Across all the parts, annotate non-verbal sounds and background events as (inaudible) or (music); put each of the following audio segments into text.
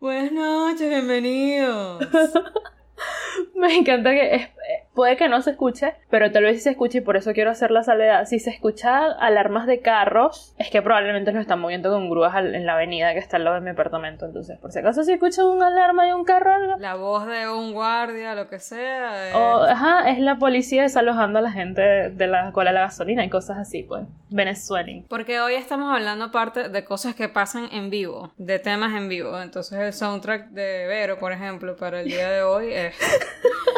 Buenas noches, bienvenidos. (laughs) Me encanta que puede que no se escuche, pero tal vez sí se escuche y por eso quiero hacer la salvedad. Si se escucha alarmas de carros, es que probablemente lo están moviendo con grúas en la avenida que está al lado de mi apartamento. Entonces, por si acaso si escuchan una alarma de un carro, algo, La voz de un guardia, lo que sea. eh, o, ajá, es la policía desalojando a la gente de la cola de la gasolina y cosas así, pues. Venezuela. Porque hoy estamos hablando parte de cosas que pasan en vivo, de temas en vivo. Entonces el soundtrack de Vero, por ejemplo, para el día de hoy es (laughs)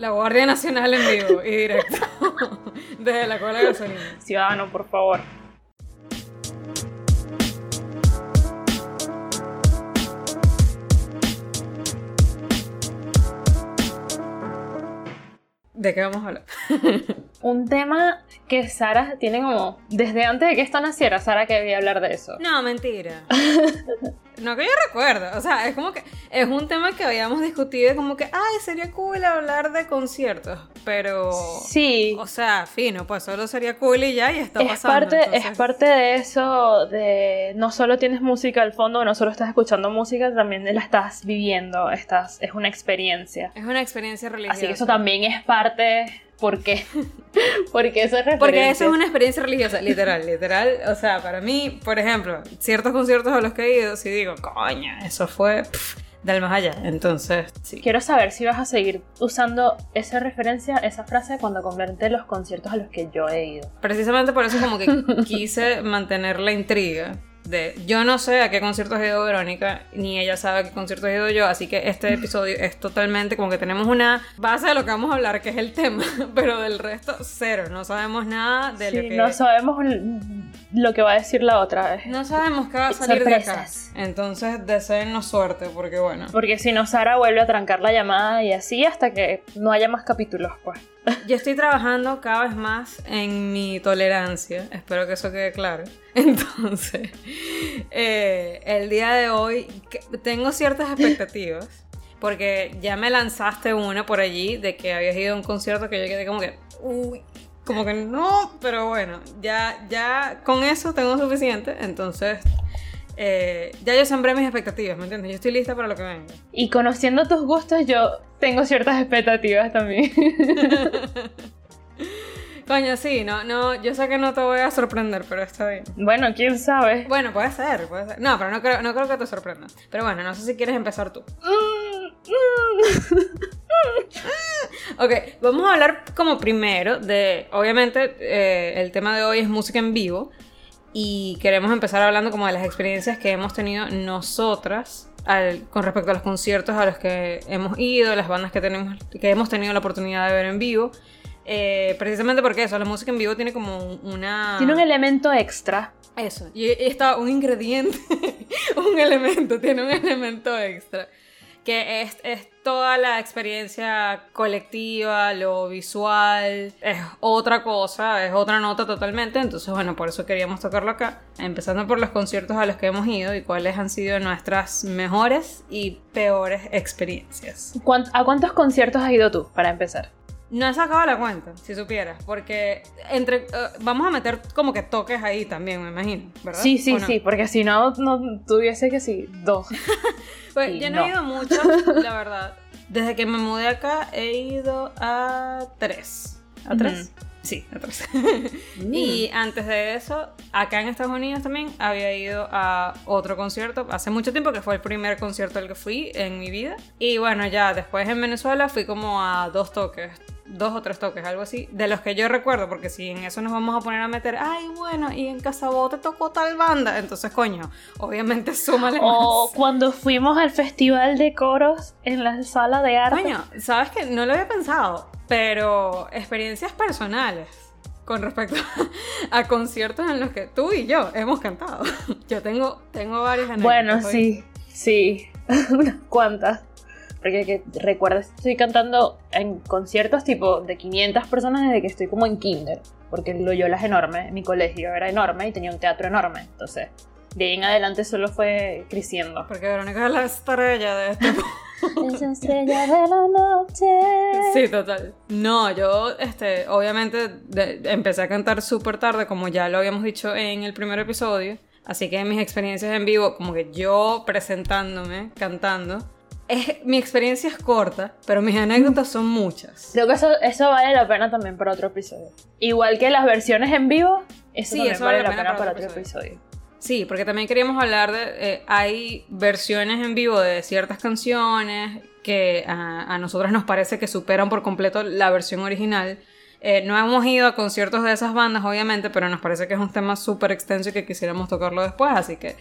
La Guardia Nacional en vivo y directo (laughs) desde la cola de gasolina. Ciudadano, por favor. ¿De qué vamos a hablar? (laughs) Un tema que Sara tiene como. Desde antes de que esto naciera, Sara quería hablar de eso. No, mentira. (laughs) No que yo recuerdo. O sea, es como que es un tema que habíamos discutido como que, ay, sería cool hablar de conciertos. Pero... Sí. O sea, fino, pues solo sería cool y ya, y está es pasando. parte, entonces- es parte de eso de no solo tienes música al fondo, no solo estás escuchando música, también la estás viviendo, estás, es una experiencia. Es una experiencia religiosa. Así que eso también es parte, ¿por qué? (laughs) Porque eso es referencia. Porque eso es una experiencia religiosa, literal, literal. O sea, para mí, por ejemplo, ciertos conciertos a los que he ido, si digo, coña, eso fue pff, del más allá. Entonces, sí. Quiero saber si vas a seguir usando esa referencia, esa frase cuando convierte los conciertos a los que yo he ido. Precisamente por eso como que quise mantener la intriga de yo no sé a qué conciertos ha ido Verónica, ni ella sabe a qué conciertos he ido yo, así que este episodio es totalmente como que tenemos una base de lo que vamos a hablar, que es el tema, (laughs) pero del resto cero, no sabemos nada de lo Sí, que... no sabemos lo que va a decir la otra vez. No sabemos qué va a salir de acá. Entonces, deseennos suerte, porque bueno. Porque si no, Sara vuelve a trancar la llamada y así hasta que no haya más capítulos, pues. Yo estoy trabajando cada vez más en mi tolerancia. Espero que eso quede claro. (laughs) Entonces, eh, el día de hoy tengo ciertas expectativas. Porque ya me lanzaste una por allí de que habías ido a un concierto que yo quedé como que. Uy, como que no, pero bueno, ya, ya con eso tengo suficiente. Entonces, eh, ya yo sembré mis expectativas, ¿me entiendes? Yo estoy lista para lo que venga. Y conociendo tus gustos, yo tengo ciertas expectativas también. (laughs) Coño, sí, no, no, yo sé que no te voy a sorprender, pero está bien. bueno, quién sabe. Bueno, puede ser, puede ser. No, pero no creo, no creo que te sorprenda. Pero bueno, no sé si quieres empezar tú. Ok, vamos a hablar como primero de, obviamente, eh, el tema de hoy es música en vivo y queremos empezar hablando como de las experiencias que hemos tenido nosotras al- con respecto a los conciertos a los que hemos ido, las bandas que, tenemos, que hemos tenido la oportunidad de ver en vivo. Eh, precisamente porque eso, la música en vivo tiene como un- una... Tiene un elemento extra. Eso, y está un ingrediente, (laughs) un elemento, tiene un elemento extra, que es, es toda la experiencia colectiva, lo visual, es otra cosa, es otra nota totalmente, entonces bueno, por eso queríamos tocarlo acá, empezando por los conciertos a los que hemos ido y cuáles han sido nuestras mejores y peores experiencias. ¿Cuánt- ¿A cuántos conciertos has ido tú, para empezar? No he sacado la cuenta, si supieras, porque entre eh, vamos a meter como que toques ahí también, me imagino, ¿verdad? Sí, sí, sí, porque si no, no tuviese que sí, dos. (laughs) Pues yo no, no. he ido mucho, (laughs) la verdad. Desde que me mudé acá he ido a tres. ¿A tres? Sí, a tres. Y antes de eso, acá en Estados Unidos también había ido a otro concierto hace mucho tiempo, que fue el primer concierto al que fui en mi vida. Y bueno, ya después en Venezuela fui como a dos toques. Dos o tres toques, algo así, de los que yo recuerdo, porque si en eso nos vamos a poner a meter, ay, bueno, y en Casabó te tocó tal banda, entonces, coño, obviamente (laughs) súmale O más. cuando fuimos al festival de coros en la sala de arte. Coño, sabes que no lo había pensado, pero experiencias personales con respecto (laughs) a conciertos en los que tú y yo hemos cantado. (laughs) Yo tengo, tengo varias anécdotas. Bueno, sí, sí, unas cuantas. Porque que recuerdas, estoy cantando en conciertos tipo de 500 personas desde que estoy como en kinder. Porque el Loyola es enorme, mi colegio era enorme y tenía un teatro enorme. Entonces, de ahí en adelante solo fue creciendo. Porque Verónica es la estrella de este (laughs) Esa estrella de la noche. Sí, total. No, yo, este, obviamente de- empecé a cantar súper tarde, como ya lo habíamos dicho en el primer episodio. Así que mis experiencias en vivo, como que yo presentándome, cantando, es, mi experiencia es corta, pero mis anécdotas son muchas. Creo que eso, eso vale la pena también para otro episodio. Igual que las versiones en vivo, eso, Sí, eso vale la pena, para otro episodio. Sí, porque también queríamos hablar de... eh, hay versiones en vivo de ciertas canciones que a, a nosotros nos parece que superan por completo la versión original. Eh, no hemos ido a conciertos de esas bandas, obviamente, pero nos parece que es un tema súper extenso y que quisiéramos tocarlo después, así que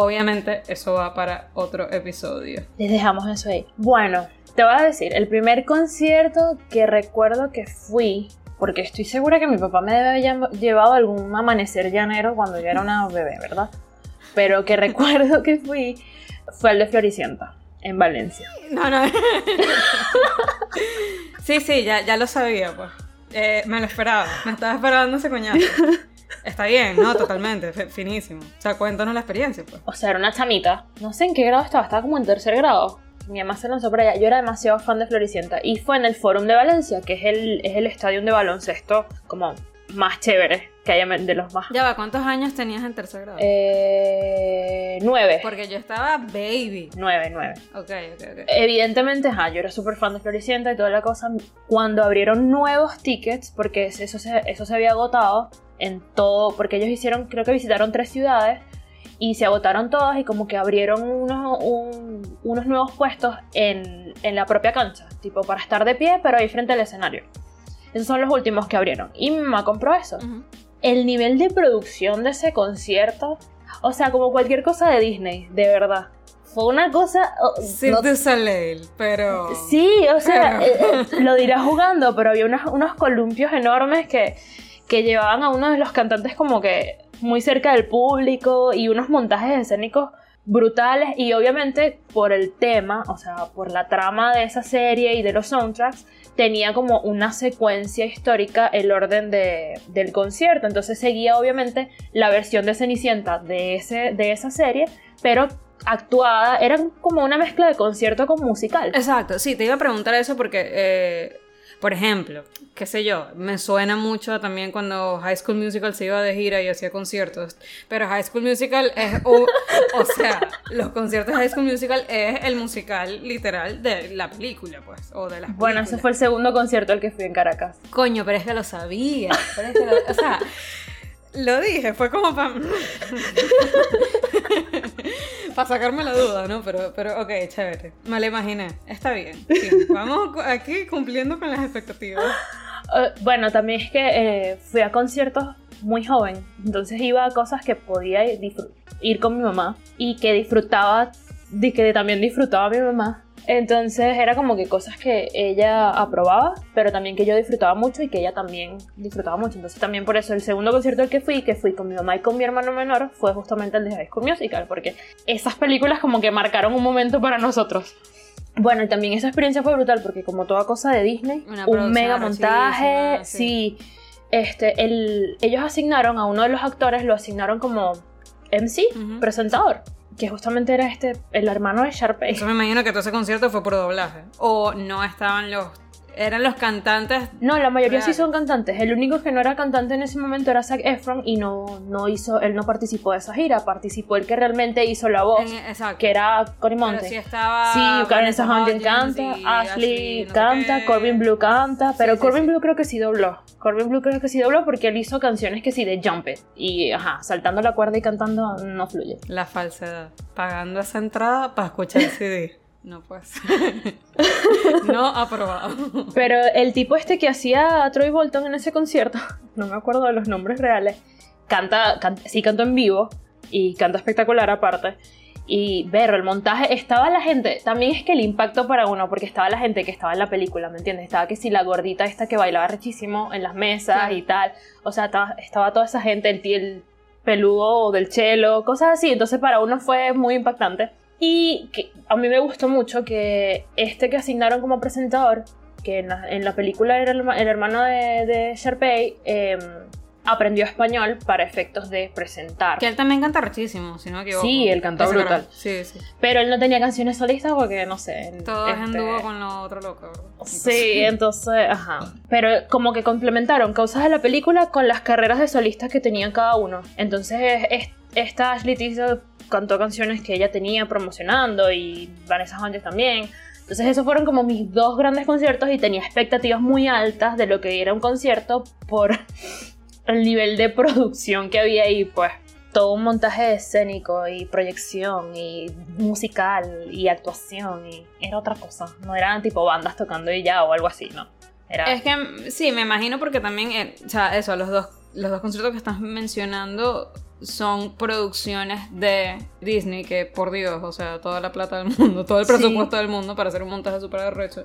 obviamente eso va para otro episodio. Les dejamos eso ahí. Bueno, te voy a decir, el primer concierto que recuerdo que fui, porque estoy segura que mi papá me debe haber llevado algún amanecer llanero cuando yo era una bebé, ¿verdad? Pero que (laughs) recuerdo que fui fue el de Floricienta, en Valencia. No, no. (laughs) sí, sí, ya, ya lo sabía, pues. Eh, me lo esperaba, me estaba esperando ese coñazo. (laughs) Está bien, ¿no? Totalmente, fi- finísimo. O sea, cuéntanos la experiencia, pues. O sea, era una chamita. No sé en qué grado estaba, estaba como en tercer grado. Mi mamá se lanzó para allá. Yo era demasiado fan de Floricienta. Y fue en el Fórum de Valencia, que es el, es el estadio de baloncesto como más chévere que haya de los más. Ya va, ¿cuántos años tenías en tercer grado? Eh, nueve. Porque yo estaba baby. Nueve, nueve. Ok, ok, ok. Evidentemente, ajá, yo era súper fan de Floricienta y toda la cosa. Cuando abrieron nuevos tickets, porque eso se, eso se había agotado en todo, porque ellos hicieron, creo que visitaron tres ciudades y se agotaron todas y como que abrieron unos, un- unos nuevos puestos en, en la propia cancha, tipo para estar de pie, pero ahí frente al escenario. Esos son los últimos que abrieron. Y mi mamá compró eso el nivel de producción de ese concierto, o sea, como cualquier cosa de Disney, de verdad. Fue una cosa... oh, Cirque no- Soleil, pero... Sí, o sea, Pero- eh, eh, lo dirás jugando, pero había unos, unos columpios enormes que, que llevaban a uno de los cantantes como que muy cerca del público y unos montajes escénicos brutales y obviamente por el tema, o sea, por la trama de esa serie y de los soundtracks, tenía como una secuencia histórica el orden de- del concierto. Entonces seguía obviamente la versión de Cenicienta de, ese, de esa serie, pero actuada, era como una mezcla de concierto con musical. Exacto, sí, te iba a preguntar eso porque, eh, por ejemplo, qué sé yo, me suena mucho también cuando High School Musical se iba de gira y hacía conciertos, pero High School Musical es, o, o sea, los conciertos de High School Musical es el musical literal de la película, pues, o de las Bueno, ese películas. fue el segundo concierto al que fui en Caracas. Coño, pero es que lo sabía, pero es que lo- o sea, lo dije, fue como para... (laughs) para sacarme la duda, ¿no? Pero, pero ok, chévere. Me lo imaginé. Está bien. Sí, (laughs) vamos aquí cumpliendo con las expectativas. Eh, bueno, también es que eh, fui a conciertos muy joven, entonces iba a cosas que podía ir, ir con mi mamá y que disfrutaba, di- que también disfrutaba mi mamá. Entonces era como que cosas que ella aprobaba, pero también que yo disfrutaba mucho y que ella también disfrutaba mucho. Entonces también por eso el segundo concierto al que fui, que fui con mi mamá y con mi hermano menor, fue justamente el de High School Musical, porque esas películas como que marcaron un momento para nosotros. Bueno, y también esa experiencia fue brutal porque como toda cosa de Disney, Una un mega montaje, arrechísima, sí. Este, el, ellos asignaron a uno de los actores, lo asignaron como MC, Ujú. presentador, que justamente era este, el hermano de Sharpay. Eso me imagino que todo ese concierto fue por doblaje. O no estaban los... Eran los cantantes... No, la mayoría sí son cantantes. El único que no era cantante en ese momento era Zac Efron y no, no hizo, él no participó de esa gira, participó el que realmente hizo la voz, en- exacto. que era Cory Pero Monte. sí estaba... Sí, Vanessa Hudgens canta, Ashley no canta. Corbin Blue canta, pero sí, Corbin sí. Blue creo que sí dobló. Corbin Blue creo que sí dobló porque él hizo canciones que sí de Jump It. Y ajá, saltando la cuerda y cantando no fluye. La falsedad. Pagando esa entrada para escuchar el CD. (laughs) No pues. (laughs) no aprobado. Pero el tipo este que hacía a Troy Bolton en ese concierto, (laughs) no me acuerdo de los nombres reales, canta, can- sí cantó en vivo y canta espectacular aparte. Y ver el montaje, estaba la gente, también es que el impacto para uno, porque estaba la gente que estaba en la película, ¿me entiendes? Estaba que si la gordita esta que bailaba rechísimo en las mesas y tal, o sea, estaba, estaba toda esa gente, el, el peludo del chelo, cosas así, entonces para uno fue muy impactante. Y que a mí me gustó mucho que este que asignaron como presentador, que en la, en la película era el, el hermano de, de Sharpay, eh, aprendió español para efectos de presentar. Que él también canta rechísimo, si no me equivoco. Sí, él canta Es brutal. Sí, sí. Pero él no tenía canciones solistas porque, no sé. Todo es en este, dúo con lo otro loco. Sí, entonces, ajá. Pero como que complementaron causas de la película con las carreras de solistas que tenían cada uno. Entonces, es- esta Ashley Tisdale cantó canciones que ella tenía promocionando y Vanessa Hudgens también. Entonces, esos fueron como mis dos grandes conciertos y tenía expectativas muy altas de lo que era un concierto por (laughs) el nivel de producción que había ahí, pues. Todo un montaje escénico y proyección y musical y actuación era otra cosa. No eran tipo bandas tocando y ya o algo así, no. Era... Es que sí, me imagino porque también, eh, o sea, eso, los dos, los dos conciertos que estás mencionando son producciones de Disney, que por Dios, o sea, toda la plata del mundo, todo el Sí. presupuesto del mundo para hacer un montaje súper arrecho.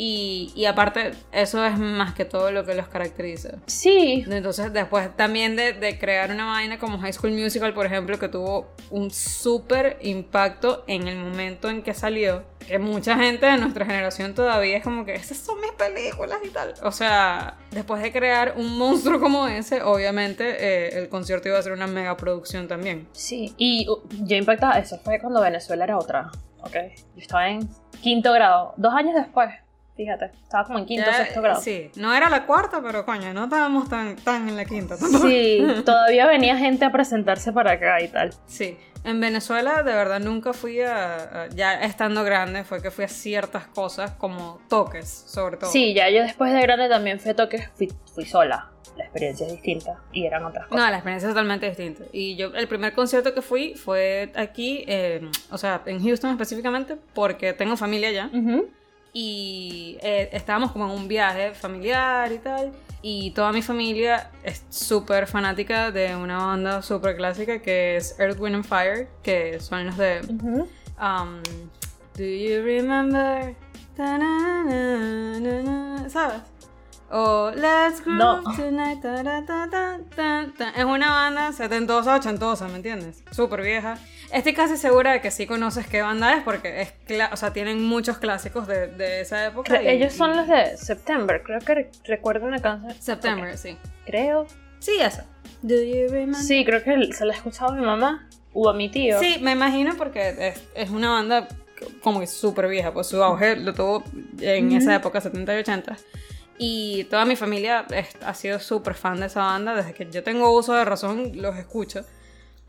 Y, y aparte, eso es más que todo lo que los caracteriza. Sí, Entonces, después también de, de crear una vaina como High School Musical, por ejemplo, que tuvo un súper impacto en el momento en que salió, que mucha gente de nuestra generación todavía es como que esas son mis películas y tal. O sea, después de crear un monstruo como ese, obviamente eh, el concierto iba a ser una mega producción también. sí. Y uh, yo impactaba, eso fue cuando Venezuela era otra, ¿ok? Yo estaba en quinto grado, dos años después, fíjate, estaba como en quinto, Ya, sexto grado. Sí, no era la cuarta, pero coño, no estábamos tan, tan en la quinta tampoco. Sí, (laughs) todavía venía gente a presentarse para acá y tal. Sí, en Venezuela de verdad nunca fui a, a- ya estando grande, fue que fui a ciertas cosas como toques, sobre todo. Sí, ya yo después de grande también fui a toques, fui, fui sola. La experiencia es distinta y eran otras cosas. No, la experiencia es totalmente distinta. Y yo, el primer concierto que fui fue aquí, eh, o sea, en Houston específicamente, porque tengo familia allá. Ujú. Y eh, estábamos como en un viaje familiar y tal. Y toda mi familia es súper fanática de una banda súper clásica que es Earth, Wind and Fire, que son los de. Um, do you remember? ¿Sabes? O Let's Groove No. Tonight. ta, ta, ta, ta. Es una banda setentosa, ochentosa, ¿me entiendes? Súper vieja. Estoy casi segura de que sí conoces qué banda es porque es o sea, tienen muchos clásicos de, de esa época. Y- Ellos son y- los de September, creo que re- recuerdo una canción. September, Ok, sí. Creo. Sí, esa. Do you remember? Sí, creo que se la ha escuchado a mi mamá o a mi tío. Sí, me imagino porque es, es una banda como que súper vieja, pues su auge lo tuvo en esa época, 70 y 80. Y toda mi familia es- ha sido súper fan de esa banda, desde que yo tengo uso de razón los escucho.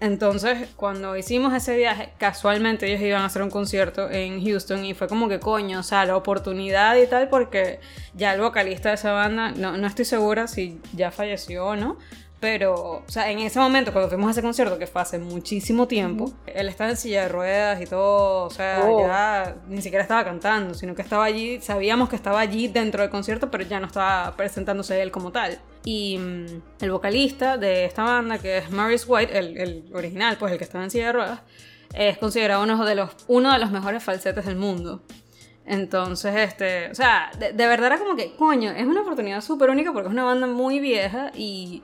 Entonces, cuando hicimos ese viaje, casualmente ellos iban a hacer un concierto en Houston y fue como que coño, o sea, la oportunidad y tal, porque ya el vocalista de esa banda, no, no estoy segura si ya falleció o no, pero, o sea, en ese momento, cuando fuimos a ese concierto, que fue hace muchísimo tiempo, él estaba en silla de ruedas y todo, o sea, Oh. ya ni siquiera estaba cantando, sino que estaba allí, sabíamos que estaba allí dentro del concierto, pero ya no estaba presentándose él como tal. Y mm, el vocalista de esta banda, que es Maurice White, el, el original, pues el que estaba en silla de ruedas, es considerado uno de los, uno de los mejores falsetes del mundo. Entonces, este, o sea, de, de verdad era como que, coño, es una oportunidad súper única porque es una banda muy vieja y,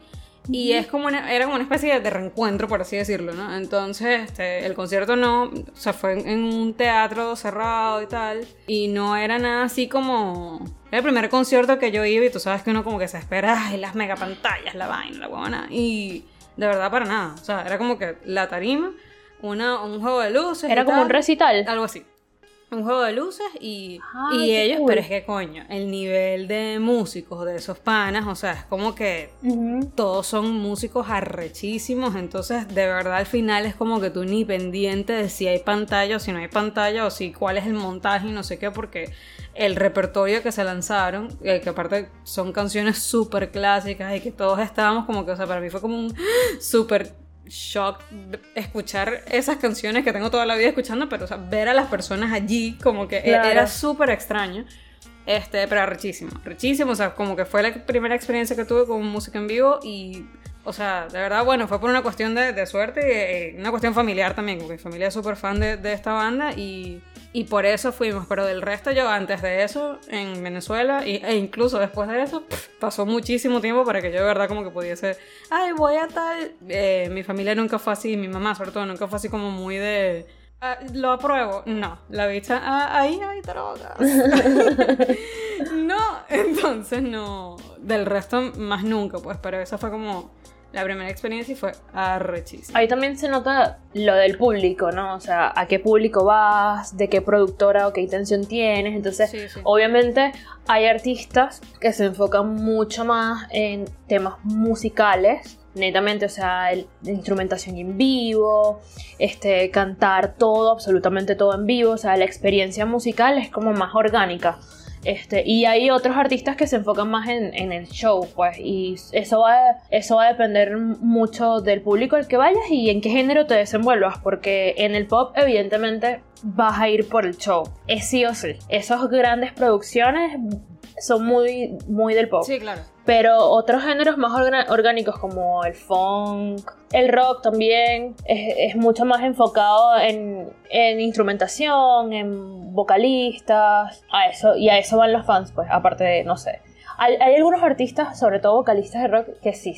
y es como una, era como una especie de, reencuentro, por así decirlo, ¿no? Entonces, este, el concierto no, o sea, fue en, en un teatro cerrado y tal, y no era nada así como... Era el primer concierto que yo iba y tú sabes que uno como que se espera, ay, las megapantallas, la vaina, la buena, y de verdad para nada, o sea, era como que la tarima, una, un juego de luces. Era y como un tal. recital. Algo así. Un juego de luces y, Ay, y ellos, cool. pero es que coño, el nivel de músicos de esos panas, o sea, es como que todos son músicos arrechísimos, entonces de verdad al final es como que tú ni pendiente de si hay pantalla o si no hay pantalla o si cuál es el montaje y no sé qué, porque el repertorio que se lanzaron, eh, que aparte son canciones súper clásicas y que todos estábamos como que, o sea, para mí fue como un (gasps) súper shock escuchar esas canciones que tengo toda la vida escuchando, pero o sea, ver a las personas allí como que e- Claro. era súper extraño. Este, pero richísimo, richísimo, o sea, como que fue la primera experiencia que tuve con música en vivo y, o sea, de verdad, bueno, fue por una cuestión de, de suerte y una cuestión familiar también, porque mi familia es súper fan de, de esta banda y, y por eso fuimos, pero del resto yo antes de eso en Venezuela y, e incluso después de eso pasó muchísimo tiempo para que yo de verdad como que pudiese, ay, voy a tal, Eh, mi familia nunca fue así, mi mamá sobre todo nunca fue así como muy de... "Ah, lo apruebo. No, la bicha, ah, ahí hay drogas. (laughs) (laughs) no, Entonces no, del resto más nunca, pues, pero esa fue como la primera experiencia y fue arrechísima. Ahí también se nota lo del público, ¿no? O sea, a qué público vas, de qué productora o qué intención tienes. Entonces, Sí, sí. obviamente hay artistas que se enfocan mucho más en temas musicales. Netamente, o sea, el- instrumentación en vivo, este, cantar todo, absolutamente todo en vivo, o sea, la experiencia musical es como más orgánica. Este, y hay otros artistas que se enfocan más en, en el show, pues, y eso va, eso va a depender mucho del público al que vayas y en qué género te desenvuelvas, porque en el pop, evidentemente, vas a ir por el show, es sí o sí. Esas grandes producciones son muy, muy del pop. Sí, claro. Pero otros géneros más orgánicos como el funk, el rock también, es, es mucho más enfocado en, en instrumentación, en vocalistas, a eso, y a eso van los fans, pues, aparte de, no sé. Hay, hay algunos artistas, sobre todo vocalistas de rock, que sí,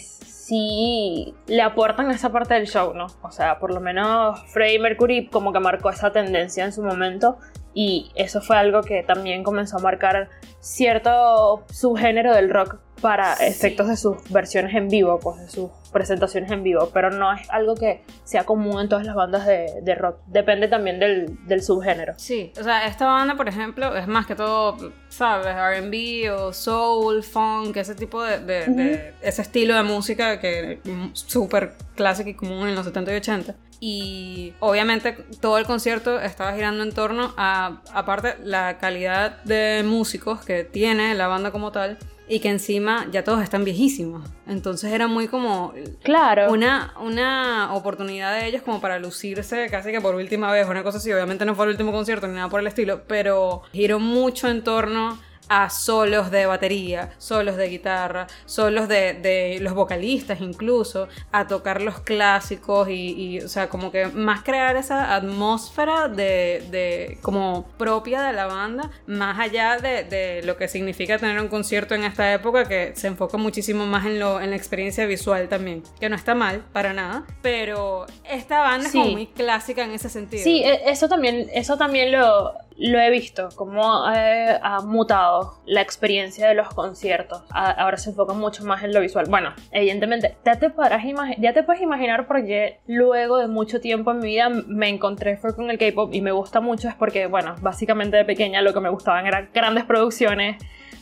sí le aportan esa parte del show, ¿no? O sea, por lo menos Freddie Mercury como que marcó esa tendencia en su momento y eso fue algo que también comenzó a marcar cierto subgénero del rock para Sí. efectos de sus versiones en vivo, pues de sus presentaciones en vivo, pero no es algo que sea común en todas las bandas de, de rock, depende también del, del subgénero. Sí, o sea, esta banda, por ejemplo, es más que todo, ¿sabes? RB o soul, funk, ese tipo de, de- de- ese estilo de música que es súper clásico y común en los 70 y 80. Y obviamente todo el concierto estaba girando en torno a, aparte, la calidad de músicos que tiene la banda como tal y que encima ya todos están viejísimos. Entonces era muy como Claro. una, una oportunidad de ellos como para lucirse casi que por última vez, una cosa así, obviamente no fue el último concierto ni nada por el estilo, pero giró mucho en torno a solos de batería, solos de guitarra, solos de, de los vocalistas incluso, a tocar los clásicos y, y, o sea, como que más crear esa atmósfera de, de como propia de la banda, más allá de, de lo que significa tener un concierto en esta época que se enfoca muchísimo más en, lo, en la experiencia visual también, que no está mal para nada, pero esta banda Sí. es como muy clásica en ese sentido. Sí, e- eso también, eso también lo, lo he visto, cómo eh, ha mutado la experiencia de los conciertos. A- ahora se enfoca mucho más en lo visual. Bueno, evidentemente, ya te, podrás imagi- ya te puedes imaginar porque luego de mucho tiempo en mi vida me encontré fue con el K-pop y me gusta mucho es porque, bueno, básicamente de pequeña lo que me gustaban eran grandes producciones,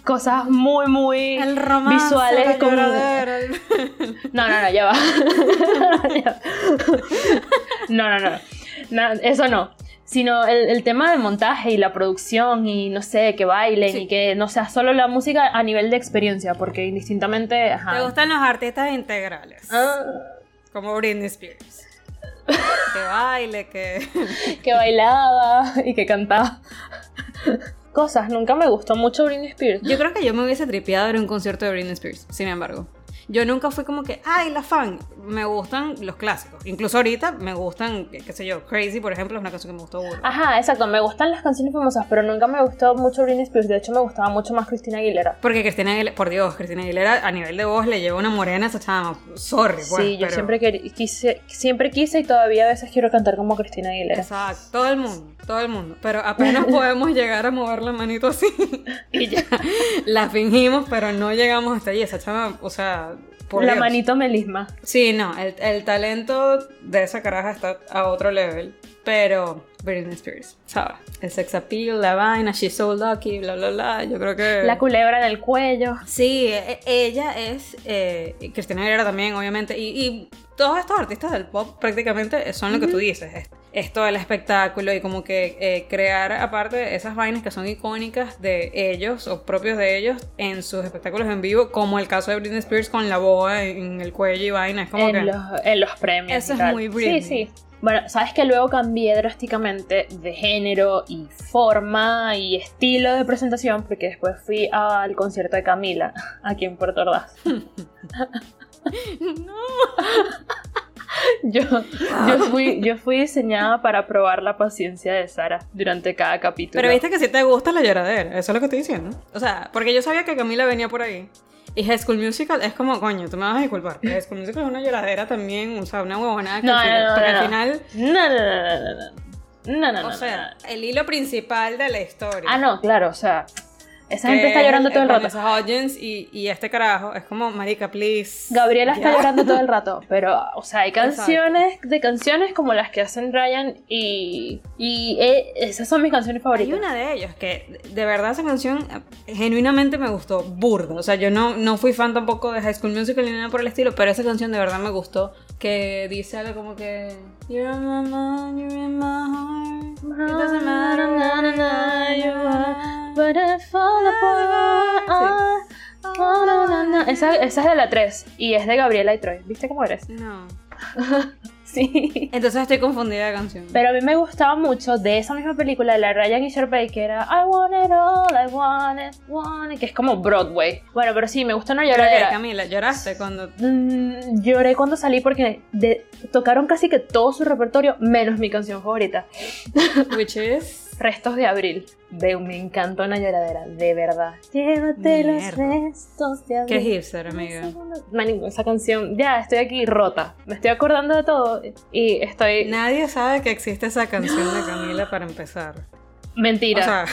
cosas muy, muy el romance, visuales la como- el- no, no, no, ya va. (laughs) No, no, no, No, Eso no. Sino el, el tema del montaje y la producción y no sé, que bailen Sí. y que no sea solo la música a nivel de experiencia, porque indistintamente. Ajá. ¿Te gustan los artistas integrales? Ah, Como Britney Spears. que baile, que... (laughs) que bailaba y que cantaba. Cosas, nunca me gustó mucho Britney Spears. Yo creo que yo me hubiese tripeado en un concierto de Britney Spears, sin embargo. Yo nunca fui como que, ay, la fan. Me gustan los clásicos. Incluso ahorita me gustan, qué, qué sé yo, Crazy, por ejemplo, es una canción que me gustó burda. Ajá, exacto, me gustan las canciones famosas, pero nunca me gustó mucho Britney Spears. De hecho, me gustaba mucho más Cristina Aguilera. Porque Cristina Aguilera, por Dios, Cristina Aguilera a nivel de voz le lleva una morena a esa chama. Sorry, pues. sí, yo pero- siempre, quise, siempre quise y todavía a veces quiero cantar como Cristina Aguilera. Exacto, todo el mundo, todo el mundo. Pero apenas podemos (laughs) llegar a mover la manito así y ya. (laughs) La fingimos, pero no llegamos hasta allí. Esa chama, o sea, por la Dios. manito melisma. Sí, no, el, el talento de esa caraja está a otro level. Pero Britney Spears, ¿sabes? El sex appeal, la vaina, she's so lucky, bla, bla, bla. Yo creo que. La culebra en el cuello. Sí, e- ella es. Eh, Cristina Aguilera también, obviamente. Y, y todos estos artistas del pop prácticamente son lo que tú dices. Es- Esto del espectáculo y como que eh, crear, aparte, esas vainas que son icónicas de ellos o propios de ellos en sus espectáculos en vivo, como el caso de Britney Spears con la boa en el cuello y vaina. Es como En que. los, en los premios. Eso es muy Britney. Sí, sí. Bueno, sabes que luego cambié drásticamente de género y forma y estilo de presentación porque después fui al concierto de Camila (laughs) aquí en Puerto Ordaz. (laughs) No. (laughs) Yo, yo, fui, yo fui diseñada para probar la paciencia de Sara durante cada capítulo. Pero viste que si te gusta la lloradera, eso es lo que estoy diciendo. O sea, porque yo sabía que Camila venía por ahí. Y High School Musical es como, coño, tú me vas a disculpar. High School Musical es una lloradera también, o sea, una huevonada que No, al final, no, no, porque al final, No, no, no, no, no, no. No, o sea, el hilo principal de la historia. Ah, no, claro, o sea, Esa gente está llorando todo el rato. Hudgens y, y este carajo es como, marica, please. Gabriela está llorando todo el rato, (laughs) pero, o sea, hay canciones de canciones como las que hacen Ryan y, y eh, esas son mis canciones Hay favoritas. una de ellos que de verdad esa canción genuinamente me gustó burda. O sea, yo no, no fui fan tampoco de High School Musical ni nada por el estilo, pero esa canción de verdad me gustó. Que dice algo como que You're my mind, you're in my heart. It doesn't matter where you are. But I fall apart. Ah, na, na, na. Esa, esa es de la 3 y es de Gabriela y Troy. ¿Viste cómo eres? No. (laughs) Sí. Entonces estoy confundida de canción. Pero a mí me gustaba mucho de esa misma película de la Ryan y Sharpay que era I want it all, I want it, want it, que es como Broadway. Bueno, pero sí, me gusta Pero que, lloradera. Camila, lloraste cuando Mm, lloré cuando salí porque de- tocaron casi que todo su repertorio menos mi canción favorita, Which is Restos de Abril. Ve, me encantó una lloradera, de verdad. Llévate los restos de Qué abril. hipster, amiga. Esa canción, ya estoy aquí rota. Me estoy acordando de todo y estoy. Nadie sabe que existe esa canción de Camila para empezar. Mentira. O sea,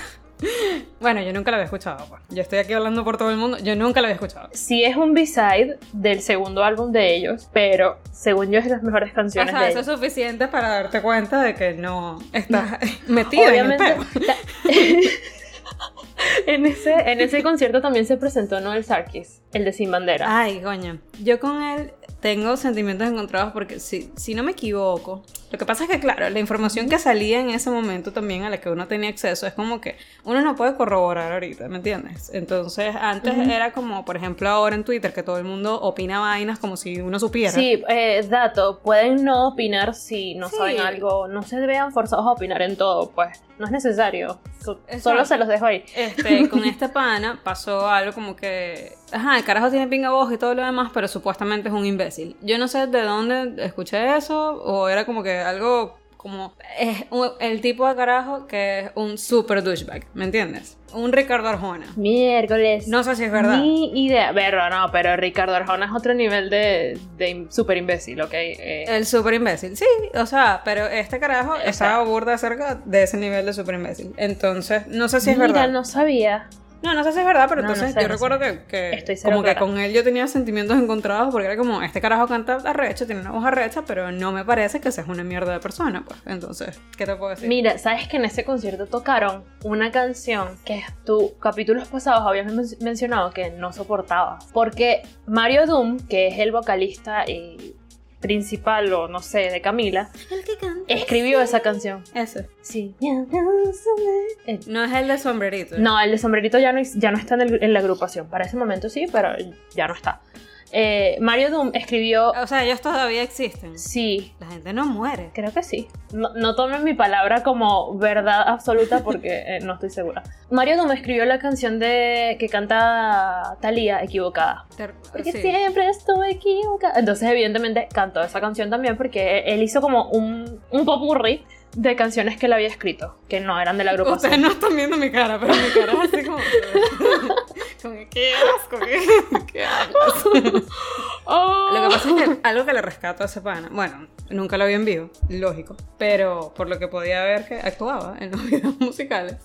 bueno, yo nunca la había escuchado. pues. Yo estoy aquí hablando por todo el mundo. Yo nunca la había escuchado. sí es un B-side del segundo álbum de ellos, pero según yo es de las mejores O canciones sea, de eso es suficiente para darte cuenta de que no estás (laughs) metida en el Obviamente, peo. la- (laughs) en, ese, en ese concierto también se presentó Noel Sarkis, el de Sin Bandera. Ay, coño. Yo con él tengo sentimientos encontrados porque si, si no me equivoco, lo que pasa es que, claro, la información que salía en ese momento también a la que uno tenía acceso es como que uno no puede corroborar ahorita, ¿me entiendes? Entonces, antes era como, por ejemplo, ahora en Twitter, que todo el mundo opina vainas como si uno supiera. Sí, eh, dato, pueden no opinar si no Sí. saben algo, no se vean forzados a opinar en todo, pues no es necesario, Exacto. solo se los dejo ahí. Este, con este pana pasó algo como que, ajá, el carajo tiene pinga voz y todo lo demás, pero supuestamente es un imbécil. Yo no sé de dónde escuché eso, o era como que algo como, es un- el tipo de carajo que es un super douchebag, ¿me entiendes? Un Ricardo Arjona. Miércoles. No sé si es verdad. Ni idea. Pero no, pero Ricardo Arjona es otro nivel de, de super imbécil, ¿ok? Eh, El super imbécil, sí, o sea, pero este carajo sea- estaba burda cerca de ese nivel de super imbécil. Entonces, no sé si es mira, verdad. no sabía. No, no sé si es verdad, pero No, no entonces sé, yo no recuerdo sé. que, que Estoy como que con él yo tenía sentimientos encontrados porque era como, este carajo canta arrecha, tiene una voz arrecha, pero no me parece que seas una mierda de persona, pues. Entonces, ¿qué te puedo decir? Mira, ¿sabes que en ese concierto tocaron una canción que tú, capítulos pasados habías men- mencionado que no soportabas? Porque Mario Doom, que es el vocalista eh, principal o no sé, de Camila, El que canta. escribió esa canción. Ese. Sí. No es el de sombrerito. No, el de sombrerito ya no, ya no está en, el- en la agrupación. Para ese momento sí, pero ya no está. Eh, Mario Doom escribió. O sea, ellos todavía existen. Sí, La gente no muere. creo que sí. No, no tomen mi palabra como verdad absoluta porque (laughs) eh, no estoy segura. Mario Doom escribió la canción de que canta Thalía, Equivocada. Ter- Porque sí. siempre estoy equivocada. Entonces, evidentemente, cantó esa canción también porque él hizo como un, un popurrí de canciones que él había escrito, que no eran de la agrupación. Ustedes no están viendo mi cara, pero mi cara es así como... (laughs) (laughs) ¿qué asco? ¿Qué? (laughs) Oh. Lo que pasa es que (laughs) algo que le rescato a ese pana, bueno, nunca lo vi en vivo, lógico, pero por lo que podía ver que actuaba en los (laughs) videos musicales,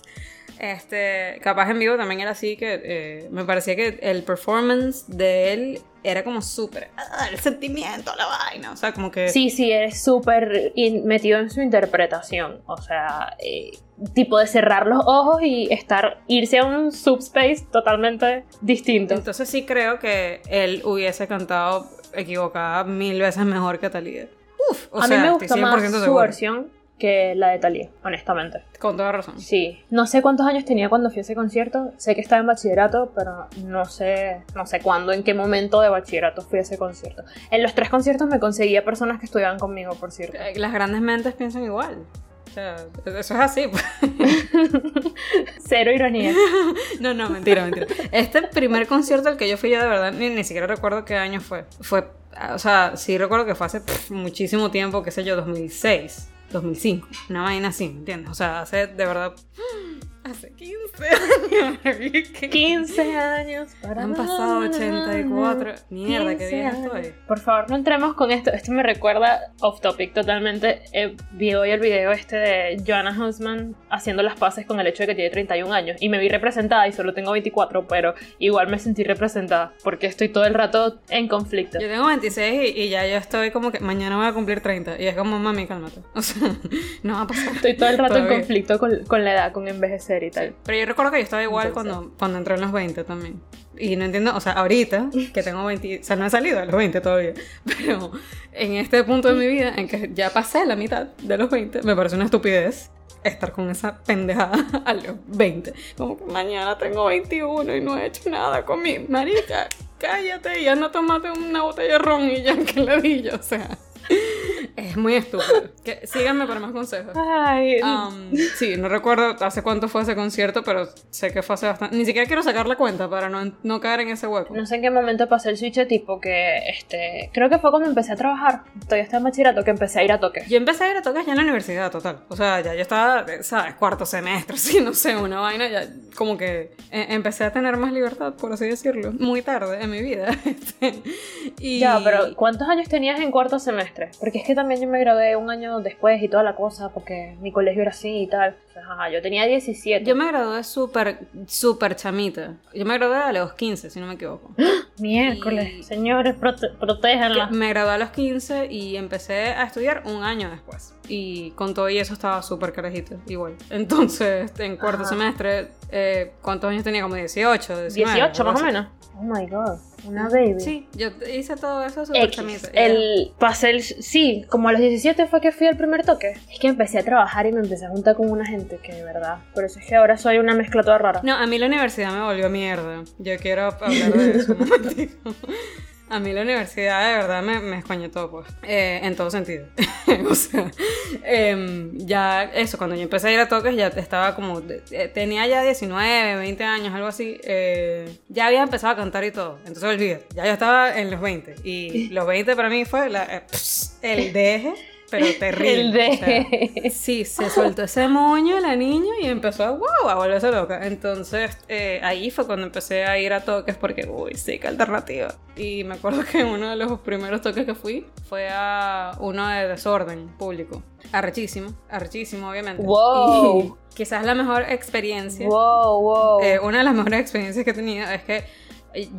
este, capaz en vivo también era así que eh, me parecía que el performance de él era como súper, ah, el sentimiento, la vaina, o sea, como que... Sí, sí, eres súper metido en su interpretación. O sea, eh, tipo de cerrar los ojos y estar, irse a un subspace totalmente distinto. Entonces sí creo que él hubiese cantado equivocada mil veces mejor que Talía. Uf, o a sea, mí me gusta más 100% su segura. versión que la de Thalía, honestamente. Con toda razón. Sí, no sé cuántos años tenía cuando fui a ese concierto. Sé que estaba en bachillerato, pero no sé, no sé cuándo, en qué momento de bachillerato fui a ese concierto. En los tres conciertos me conseguía personas que estudiaban conmigo, por cierto. Eh, Las grandes mentes piensan igual. O sea, eso es así. pues. (laughs) Cero ironía. (laughs) No, no, mentira, mentira. Este primer concierto al que yo fui yo de verdad, ni, ni siquiera recuerdo qué año fue. Fue, o sea, sí recuerdo que fue hace pff, muchísimo tiempo, qué sé yo, 2006, 2005. Una vaina así, ¿me entiendes? O sea, hace de verdad Hace 15 años. (laughs) 15 años. Para Han pasado 84. Mierda, qué bien años. estoy. Por favor, no entremos con esto. Esto me recuerda off topic totalmente. Eh, vi hoy el video este de Joanna Huntsman haciendo las paces con el hecho de que tiene 31 años. Y me vi representada y solo tengo 24, pero igual me sentí representada porque estoy todo el rato en conflicto. Yo tengo 26 y, y ya yo estoy como que mañana voy a cumplir 30. Y es como, mami, cálmate. O sea, (laughs) no va a pasar. Estoy todo el rato en conflicto con, con la edad, con envejecer y tal. Pero yo recuerdo que yo estaba igual Entonces. cuando, cuando entré en los 20 también. Y no entiendo, o sea, ahorita que tengo 20, o sea, no he salido de los 20 todavía, (laughs) pero en este punto de mi vida en que ya pasé la mitad de los 20, me parece una estupidez estar con esa pendejada (laughs) a los 20. Como que mañana tengo 21 y no he hecho nada con mi marica. Cállate, ya no tomaste una botella de ron y ya (laughs) que le di yo, o sea. Es muy estúpido. Que, síganme para más consejos. Ay, Um, sí, no recuerdo hace cuánto fue ese concierto, pero sé que fue hace bastante. Ni siquiera quiero sacar la cuenta para no, no caer en ese hueco. No sé en qué momento pasé el switch tipo que, este, creo que fue cuando empecé a trabajar, todavía estaba en bachillerato, que empecé a ir a toques. Yo empecé a ir a toques ya en la universidad, total. O sea, ya yo estaba, ¿sabes? Cuarto semestre, (laughs) sí, no sé, una vaina. Ya como que eh, empecé a tener más libertad, por así decirlo. Muy tarde en mi vida. (laughs) este, y... Ya, pero ¿cuántos años tenías en cuarto semestre? Porque es que también yo me gradué un año después y toda la cosa, porque mi colegio era así y tal. O sea, ajá, yo tenía 17. Yo me gradué súper, súper chamita. Yo me gradué a los 15, si no me equivoco. Miércoles, Y- señores, prote- protéjanla. Me gradué a los 15 y empecé a estudiar un año después. Y con todo y eso estaba súper carajita, igual. Entonces, en cuarto Ajá. semestre, eh, ¿cuántos años tenía? Como 18, 19. 18 algo más o menos. Oh my god, una baby. Sí, yo hice todo eso ya. el pasé el sí, como a los 17 fue que fui al primer toque. Es que empecé a trabajar y me empecé a juntar con una gente que de verdad. Por eso es que ahora soy una mezcla toda rara. No, a mí la universidad me volvió mierda. Yo quiero hablar de eso un momentito. (laughs) A mí la universidad de verdad me, me escoñetó, pues. Eh, en todo sentido. (laughs) o sea, em, ya eso, cuando yo empecé a ir a toques ya estaba como... eh, tenía ya 19, 20 años, algo así. eh, ya había empezado a cantar y todo. Entonces olvídate, ya yo estaba en los 20. Y (laughs) los 20 para mí fue la, eh, pss, el deje, pero (laughs) terrible. El o sea, deje. (laughs) Sí, se soltó ese moño la niña y empezó a, wow, a volverse loca. Entonces eh, ahí fue cuando empecé a ir a toques porque, uy, sí, qué alternativa. Y me acuerdo que uno de los primeros toques que fui fue a uno de desorden público. Arrechísimo, arrechísimo, obviamente. Wow. Y quizás la mejor experiencia, Wow, wow. eh, una de las mejores experiencias que he tenido es que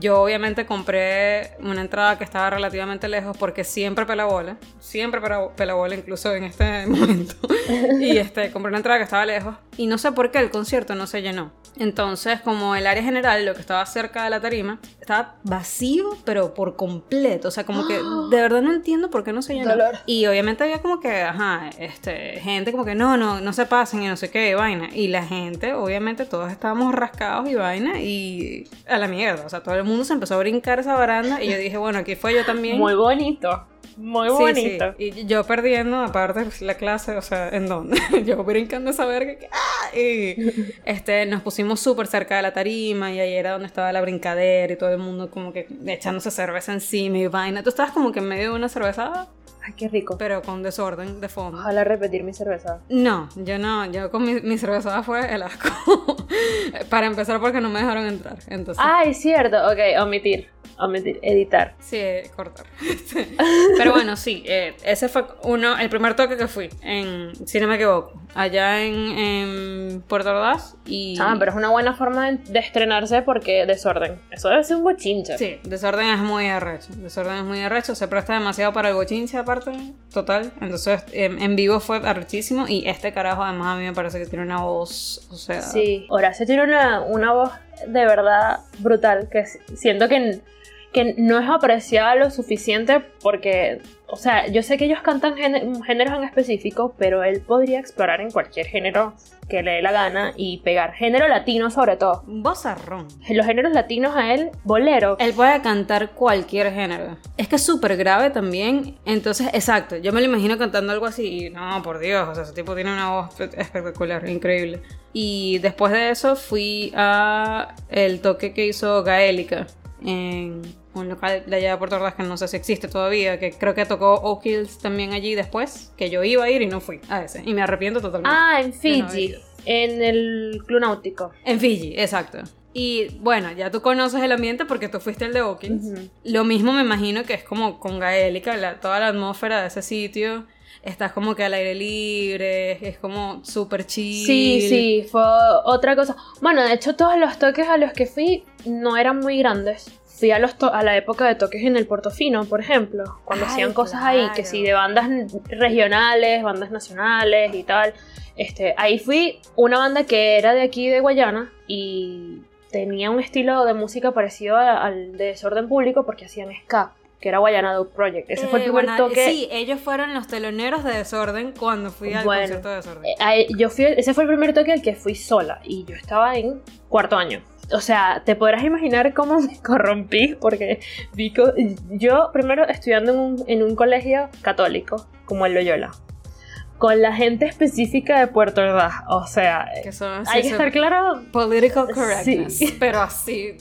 yo obviamente compré una entrada que estaba relativamente lejos porque siempre pela bola, siempre pela, bola incluso en este (laughs) momento. y este, compré una entrada que estaba lejos y no sé por qué el concierto no se llenó. Entonces, como el área general, lo que estaba cerca de la tarima, estaba vacío, pero por completo. O sea, como que (gasps) de verdad no entiendo por qué no se llenó. Dolor. Y obviamente había como que, ajá, este, gente como que no, no, no se pasen y no sé qué, vaina. Y la gente, obviamente, todos estábamos rascados y vaina y a la mierda. O sea, todo el mundo se empezó a brincar esa baranda y yo dije, bueno, aquí fue yo también. Muy bonito. Muy bonito. sí. Y yo perdiendo, aparte, pues, la clase, o sea, ¿en dónde? (laughs) yo brincando esa verga. que, ¡ah! Y este, nos pusimos súper cerca de la tarima y ahí era donde estaba la brincadera y todo el mundo como que echándose cerveza encima y vaina. Tú estabas como que en medio de una cervezada, Ay, qué rico. pero con desorden de fondo. Ojalá repetir mi cerveza. No, yo no, yo con mi, mi cervezada fue el asco. (laughs) Para empezar porque no me dejaron entrar. Entonces, Ah, es cierto. Ok, omitir. Omitir. Editar. sí, cortar. (laughs) Pero bueno, sí, eh, ese fue uno, el primer toque que fui, en, si no me equivoco, allá en, en Puerto Ordaz y... Ah, pero es una buena forma de, de estrenarse porque desorden. Eso debe ser un bochinche. Sí, desorden es muy arrecho. Desorden es muy arrecho. Se presta demasiado para el bochinche, aparte, total. Entonces, en, en vivo fue arrechísimo. Y este carajo, además, a mí me parece que tiene una voz. O sea. Sí. Horacio tiene una, una voz de verdad brutal que siento que, que no es apreciada lo suficiente porque, o sea, yo sé que ellos cantan géne- géneros en específico, pero él podría explorar en cualquier género que le dé la gana y pegar. Género latino sobre todo. Un vozarrón. Los géneros latinos a él, bolero. Él puede cantar cualquier género. Es que es súper grave también. Entonces, exacto. Yo me lo imagino cantando algo así. Y no, por Dios. O sea, ese tipo tiene una voz espectacular, increíble. Y después de eso fui a el toque que hizo Gaélica en un local de allá de Puerto Ordaz que no sé si existe todavía. Que creo que tocó Oak Hills también allí después. Que yo iba a ir y no fui a ese. Y me arrepiento totalmente. Ah, en no Fiji. En el Club Náutico. En Fiji, exacto. Y bueno, ya tú conoces el ambiente porque tú fuiste el de Hawkins. Lo mismo me imagino que es como con Gaélica, la, toda la atmósfera de ese sitio. Estás como que al aire libre, es como súper chill. Sí, sí, fue otra cosa. Bueno, de hecho todos los toques a los que fui no eran muy grandes. Fui a, los a la época de toques en el Portofino, por ejemplo, cuando hacían cosas ahí, que sí, de bandas regionales, bandas nacionales y tal. Este, ahí fui una banda que era de aquí de Guayana y tenía un estilo de música parecido al de Desorden Público porque hacían ska que era Guayana Dog Project. Ese fue el eh, primer toque. Sí, ellos fueron los teloneros de Desorden cuando fui al concierto de Desorden. Eh, yo fui, ese fue el primer toque al que fui sola y yo estaba en cuarto año. O sea, te podrás imaginar cómo me (laughs) corrompí porque vi yo primero estudiando en un, en un colegio católico como el Loyola con la gente específica de Puerto Ordaz. O sea, hay que estar claro. Political correctness. Pero así.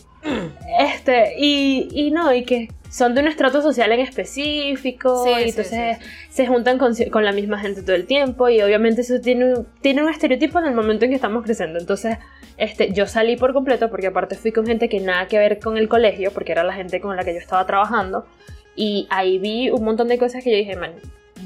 Este, y, y no, y que son de un estrato social en específico. y entonces se juntan con, con, la misma gente todo el tiempo. Y obviamente eso tiene, tiene un estereotipo en el momento en que estamos creciendo. Entonces, este, yo salí por completo porque aparte fui con gente que nada que ver con el colegio, porque era la gente con la que yo estaba trabajando. Y ahí vi un montón de cosas que yo dije, man,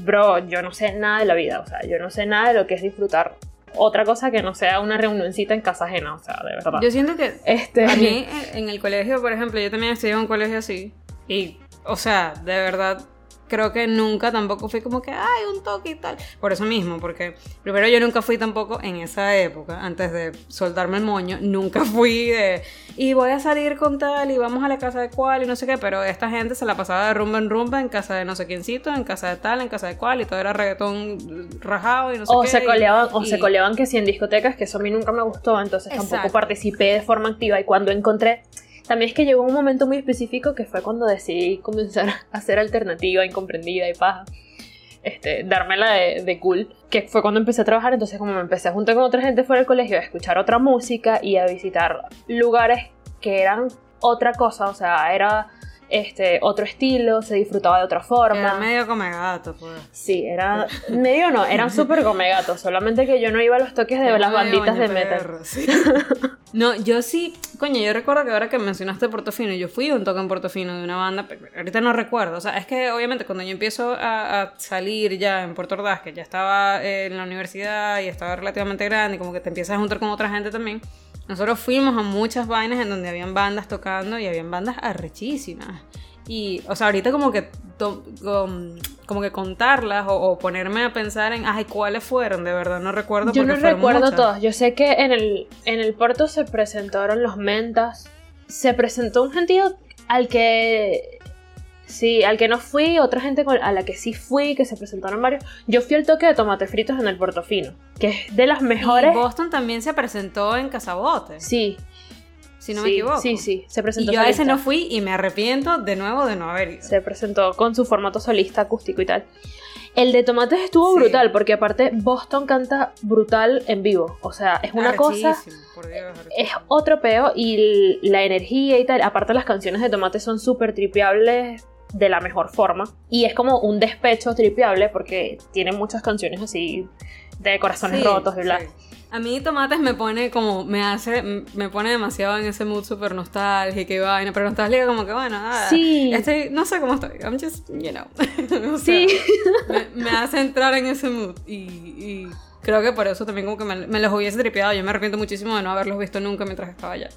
bro, yo no sé nada de la vida, o sea, yo no sé nada de lo que es disfrutar otra cosa que no sea una reunioncita en casa ajena, o sea, de verdad. Yo siento que este... a mí (laughs) en el colegio, por ejemplo, yo también estudié en un colegio así y, o sea, de verdad creo que nunca tampoco fui como que, ay, un toque y tal. Por eso mismo, porque primero yo nunca fui tampoco en esa época, antes de soltarme el moño, nunca (laughs) fui de, y voy a salir con tal y vamos a la casa de cual y no sé qué, pero esta gente se la pasaba de rumba en rumba en casa de no sé quiéncito, en casa de tal, en casa de cual y todo era reggaetón rajado y no sé o qué. Se coleaban, O se coleaban que sí en discotecas, que eso a mí nunca me gustó, entonces tampoco participé de forma activa y cuando encontré también es que llegó un momento muy específico que fue cuando decidí comenzar a hacer alternativa, incomprendida y paja. Este, dármela de, de, cool, que fue cuando empecé a trabajar, entonces como me empecé a juntar con otra gente fuera del colegio, a escuchar otra música y a visitar lugares que eran otra cosa, o sea, era este, otro estilo, se disfrutaba de otra forma. Era medio come gato, pues. Sí, era medio no, eran súper come gato, solamente que yo no iba a los toques de las banditas de metal. no, yo sí, coño, yo recuerdo que ahora que mencionaste Portofino, yo fui a un toque en Portofino de una banda, pero ahorita no recuerdo, o sea, es que obviamente cuando yo empiezo a, salir ya en Puerto Ordaz, que ya estaba en la universidad y estaba relativamente grande, y como que te empiezas a juntar con otra gente también, nosotros fuimos a muchas vainas en donde habían bandas tocando y habían bandas arrechísimas. Y, o sea, ahorita como que, como que contarlas o, ponerme a pensar en, ay, ¿cuáles fueron? De verdad, no recuerdo. Yo no recuerdo todas. Yo sé que en el, en el puerto se presentaron los mentas. Se presentó un gentío al que Sí, al que no fui, otra gente a la que sí fui, que se presentaron varios. Yo fui al toque de tomate fritos en el Portofino, que es de las mejores. Y Boston también se presentó en Casabote. Sí. Si no me equivoco. Sí, sí, se presentó. Y yo a ese no fui y me arrepiento de nuevo de no haber ido. Se presentó con su formato solista acústico y tal. El de Tomates estuvo brutal, porque aparte Boston canta brutal en vivo. O sea, es una cosa. es otro peo y la energía y tal. Aparte, las canciones de Tomates son súper tripeables de la mejor forma. Y es como un despecho tripeable porque tiene muchas canciones así de corazones rotos y bla. A mí Tomates me pone como, me hace, me pone demasiado en ese mood súper nostálgico y vaina, pero nostálgica como que bueno, nada. Sí. Estoy, no sé cómo estoy, I'm just, you know. (laughs) sí. (laughs) me, hace entrar en ese mood y, y, creo que por eso también como que me, me los hubiese tripeado. Yo me arrepiento muchísimo de no haberlos visto nunca mientras estaba allá.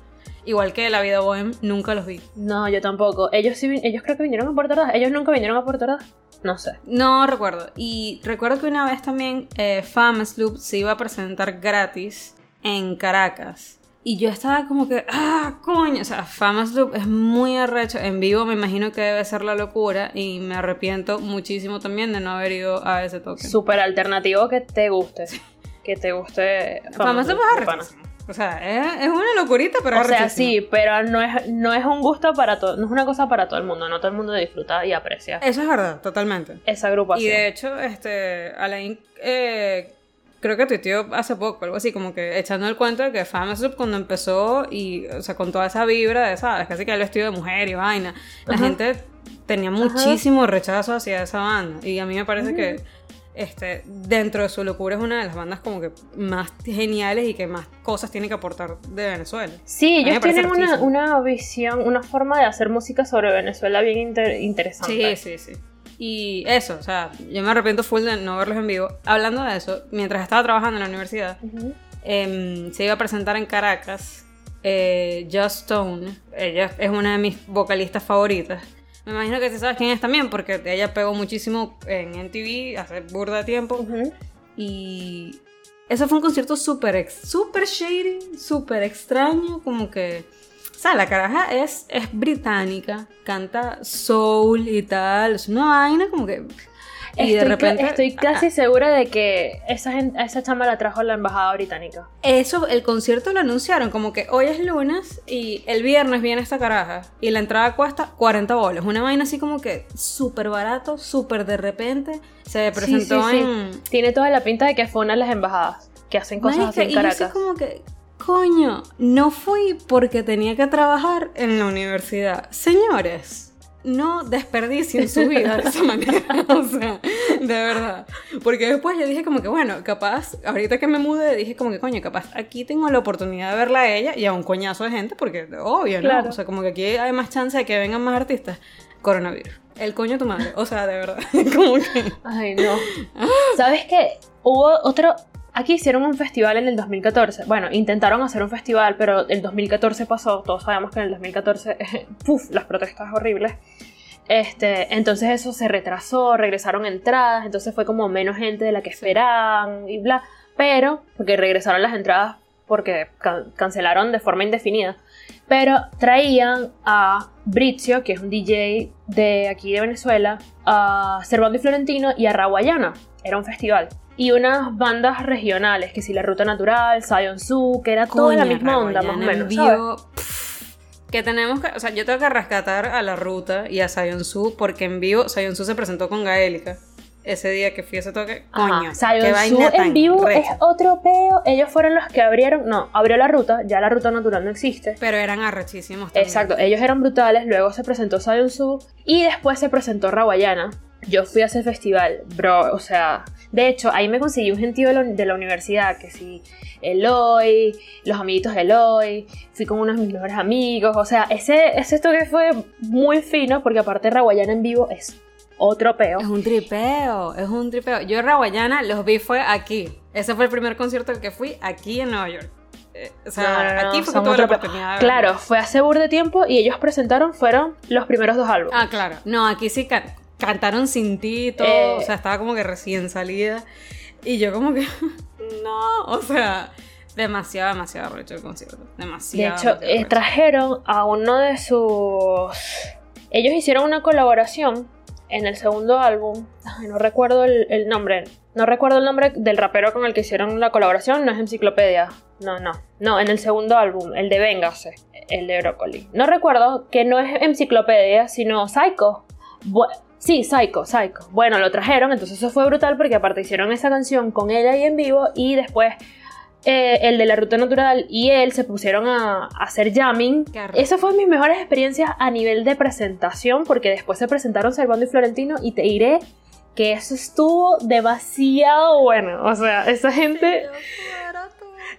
Igual que La Vida Bohem, nunca los vi. No, yo tampoco. Ellos sí, ellos creo que vinieron a Puerto Ordaz. Ellos nunca vinieron a Puerto Ordaz. No sé. No recuerdo. Y recuerdo que una vez también eh, Famous Loop se iba a presentar gratis en Caracas. Y yo estaba como que, ah, coño. O sea, Famous Loop es muy arrecho. En vivo me imagino que debe ser la locura. Y me arrepiento muchísimo también de no haber ido a ese toque. Súper alternativo que te guste. Que te guste Famous, Loop es o sea, es, una locurita, pero O sea, sí, pero no es, no es un gusto para todo, no es una cosa para todo el mundo, no todo el mundo disfruta y aprecia. Eso es verdad, totalmente. Esa agrupación. Y de hecho, este, Alain, eh, creo que tuiteó hace poco, algo así, como que echando el cuento de que Loop cuando empezó y, o sea, con toda esa vibra de, ¿sabes? Casi que el vestido de mujer y vaina, la gente tenía muchísimo rechazo hacia esa banda. Y a mí me parece que este, dentro de su locura es una de las bandas como que más geniales y que más cosas tiene que aportar de Venezuela. Sí, ellos tienen una, una, visión, una forma de hacer música sobre Venezuela bien interesante. Sí, sí, sí. Y eso, o sea, yo me arrepiento full de no verlos en vivo. Hablando de eso, mientras estaba trabajando en la universidad, em, se iba a presentar en Caracas eh, Just Stone. Ella es una de mis vocalistas favoritas. Me imagino que tú sabes quién es también, porque ella pegó muchísimo en MTV hace burda de tiempo. Y eso fue un concierto súper super shady, súper extraño, como que... O sea, la caraja es, es británica, canta soul y tal, es una vaina como que y de repente. Estoy casi segura de que esa, esa chamba la trajo la embajada británica. Eso, el concierto lo anunciaron como que hoy es lunes y el viernes viene esta caraja. Y la entrada cuesta 40 bolos. Una vaina así como que súper barato, súper de repente. Se presentó en. Tiene toda la pinta de que fue una de las embajadas que hacen cosas así en Caracas. Y yo como que, coño, no fui porque tenía que trabajar en la universidad. Señores no desperdicien su vida de esa manera. (laughs) o sea, de verdad. Porque después yo dije como que, bueno, capaz, ahorita que me mudé, dije como que, coño, capaz aquí tengo la oportunidad de verla a ella y a un coñazo de gente, porque obvio, ¿no? O sea, como que aquí hay más chance de que vengan más artistas. Coronavirus. El coño de tu madre. O sea, de verdad. (laughs) como que... Ay, no. ¿Sabes qué? Hubo otro... Aquí hicieron un festival en el 2014. Bueno, intentaron hacer un festival, pero el 2014 pasó. Todos sabemos que en el 2014, (laughs) puf, las protestas horribles. Este, entonces eso se retrasó, regresaron entradas, entonces fue como menos gente de la que esperaban y bla. Pero, porque regresaron las entradas porque cancelaron de forma indefinida. Pero traían a Brizio, que es un DJ de aquí de Venezuela, a Servando y Florentino y a Rawayana. Era un festival y unas bandas regionales, que si La Ruta Natural, Zion Su, que era toda la misma onda, más o menos. que tenemos que, o sea, yo tengo que rescatar a La Ruta y a Zion Su, porque en vivo Zion Su se presentó con Gaélica. Ese día que fui a ese toque, coño, Zion Su en vivo es otro peo. Ellos fueron los que abrieron, no, abrió la ruta, ya la ruta natural no existe. Pero eran arrechísimos también. Exacto, ellos eran brutales, luego se presentó Zion Su y después se presentó Rawayana. Yo fui a ese festival, bro, o sea, de hecho, ahí me conseguí un gentío de, la, universidad, que sí, Eloy, los amiguitos de Eloy, fui con unos de mis mejores amigos, o sea, ese, ese toque fue muy fino, porque aparte Raguayana en vivo es otro peo. Es un tripeo, es un tripeo. Yo Raguayana los vi fue aquí. Ese fue el primer concierto al que fui aquí en Nueva York. Eh, o sea, aquí fue toda la oportunidad. Claro, fue hace bur de tiempo y ellos presentaron, fueron los primeros dos álbumes. Ah, claro. No, aquí sí cantaron sin ti o sea, estaba como que recién salida. Y yo como que, (laughs) no, o sea, demasiado, demasiado arrecho el concierto. Demasiado. De hecho, eh, trajeron a uno de sus... Ellos hicieron una colaboración en el segundo álbum. no recuerdo el, nombre. No recuerdo el nombre del rapero con el que hicieron la colaboración. No es Enciclopedia. No, no. No, en el segundo álbum, el de Véngase, el de Broccoli. No recuerdo que no es Enciclopedia, sino Psycho. Sí, Psycho, Psycho. Bueno, lo trajeron, entonces eso fue brutal porque aparte hicieron esa canción con él ahí en vivo y después eh, el de la ruta natural y él se pusieron a, hacer jamming. Esa fue mis mejores experiencias a nivel de presentación porque después se presentaron Salvando y Florentino y te diré que eso estuvo demasiado bueno. O sea, esa gente...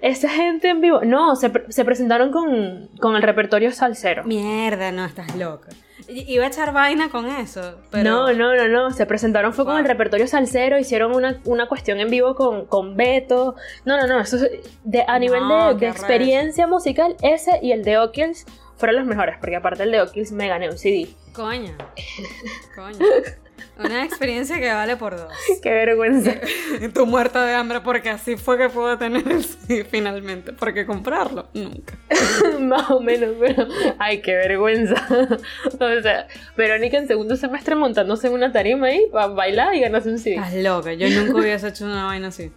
Esa gente en vivo. No, se, se presentaron con, con el repertorio salsero. Mierda, no, estás loca. Iba a echar vaina con eso. No, no, no, no. Se presentaron fue con el repertorio salsero, hicieron una, una cuestión en vivo con, con Beto. No, no, no. Eso de, a nivel de, experiencia musical, ese y el de O'Kills fueron los mejores, porque aparte el de O'Kills me gané un CD. Coño. (laughs) Coño. Una experiencia que vale por dos. (laughs) Qué vergüenza. (laughs) Tu muerta de hambre porque así fue que puedo tener el sí, finalmente. Porque comprarlo, nunca. (laughs) Más o menos, pero... Ay, qué vergüenza. o sea, Verónica en segundo semestre montándose en una tarima ahí para bailar y ganarse un sí. Estás loca. Yo nunca hubiese hecho una vaina así.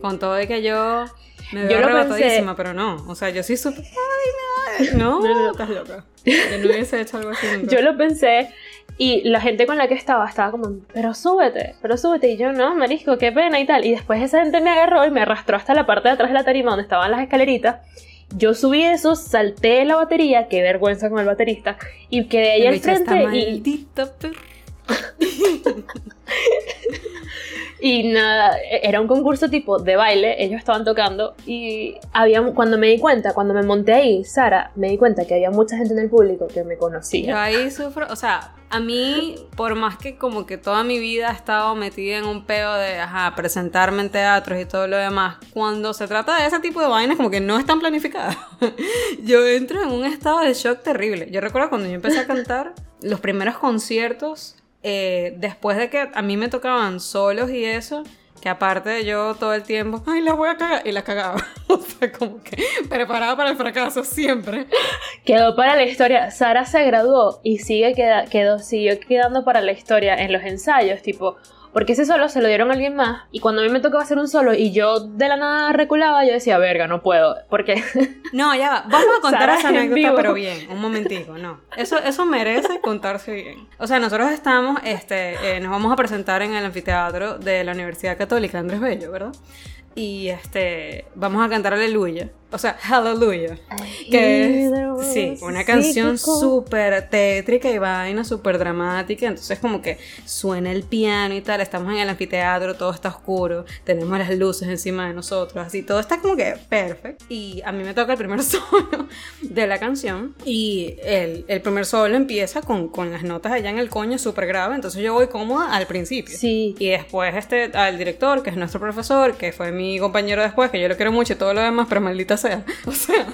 Con todo de que yo... Me veo yo arrebatadísima, pero no. O sea, yo sí supe... Ay, me no, no, estás loca. Yo no hubiese hecho algo así nunca. Yo lo pensé y la gente con la que estaba estaba como, pero súbete, pero súbete. Y yo, no, marisco, qué pena y tal. Y después esa gente me agarró y me arrastró hasta la parte de atrás de la tarima donde estaban las escaleritas. Yo subí eso, salté la batería, qué vergüenza con el baterista, y quedé ahí al frente y... (laughs) Y nada, e, era un concurso tipo de baile, ellos estaban tocando y había, cuando me di cuenta, cuando me monté ahí, Sara, me di cuenta que había mucha gente en el público que me conocía. Yo ahí sufro, o sea, a mí, por más que como que toda mi vida he estado metida en un peo de, ajá, presentarme en teatros y todo lo demás, cuando se trata de ese tipo de vainas como que no están planificadas, (laughs) yo entro en un estado de shock terrible. Yo recuerdo cuando yo empecé a cantar, los primeros conciertos eh, después de que a mí me tocaban solos y eso, que aparte de yo todo el tiempo, ay, la voy a cagar, y la cagaba. (laughs) o sea, como que preparada para el fracaso siempre. Quedó para la historia. Sara se graduó y sigue queda, quedó, siguió quedando para la historia en los ensayos, tipo, porque ese solo se lo dieron a alguien más. Y cuando a mí me tocaba hacer un solo y yo de la nada reculaba, yo decía, verga, no puedo. Porque. (laughs) No, ya va. Vamos a contar esa anécdota, pero bien. Un momentico, no. Eso, eso merece contarse bien. O sea, nosotros estamos, este, eh, nos vamos a presentar en el anfiteatro de la Universidad Católica Andrés Bello, ¿verdad? Y este, vamos a cantar Aleluya. O sea, Hallelujah, que es, sí, una canción súper tétrica y vaina, súper dramática, entonces como que suena el piano y tal, estamos en el anfiteatro, todo está oscuro, tenemos las luces encima de nosotros, así, todo está como que perfecto, y a mí me toca el primer (laughs) solo de la canción, y el, el primer solo empieza con, con, las notas allá en el coño súper grave, entonces yo voy cómoda al principio, sí. y después este, al director, que es nuestro profesor, que fue mi compañero después, que yo lo quiero mucho y todo lo demás, pero maldita sea. (laughs) O sea.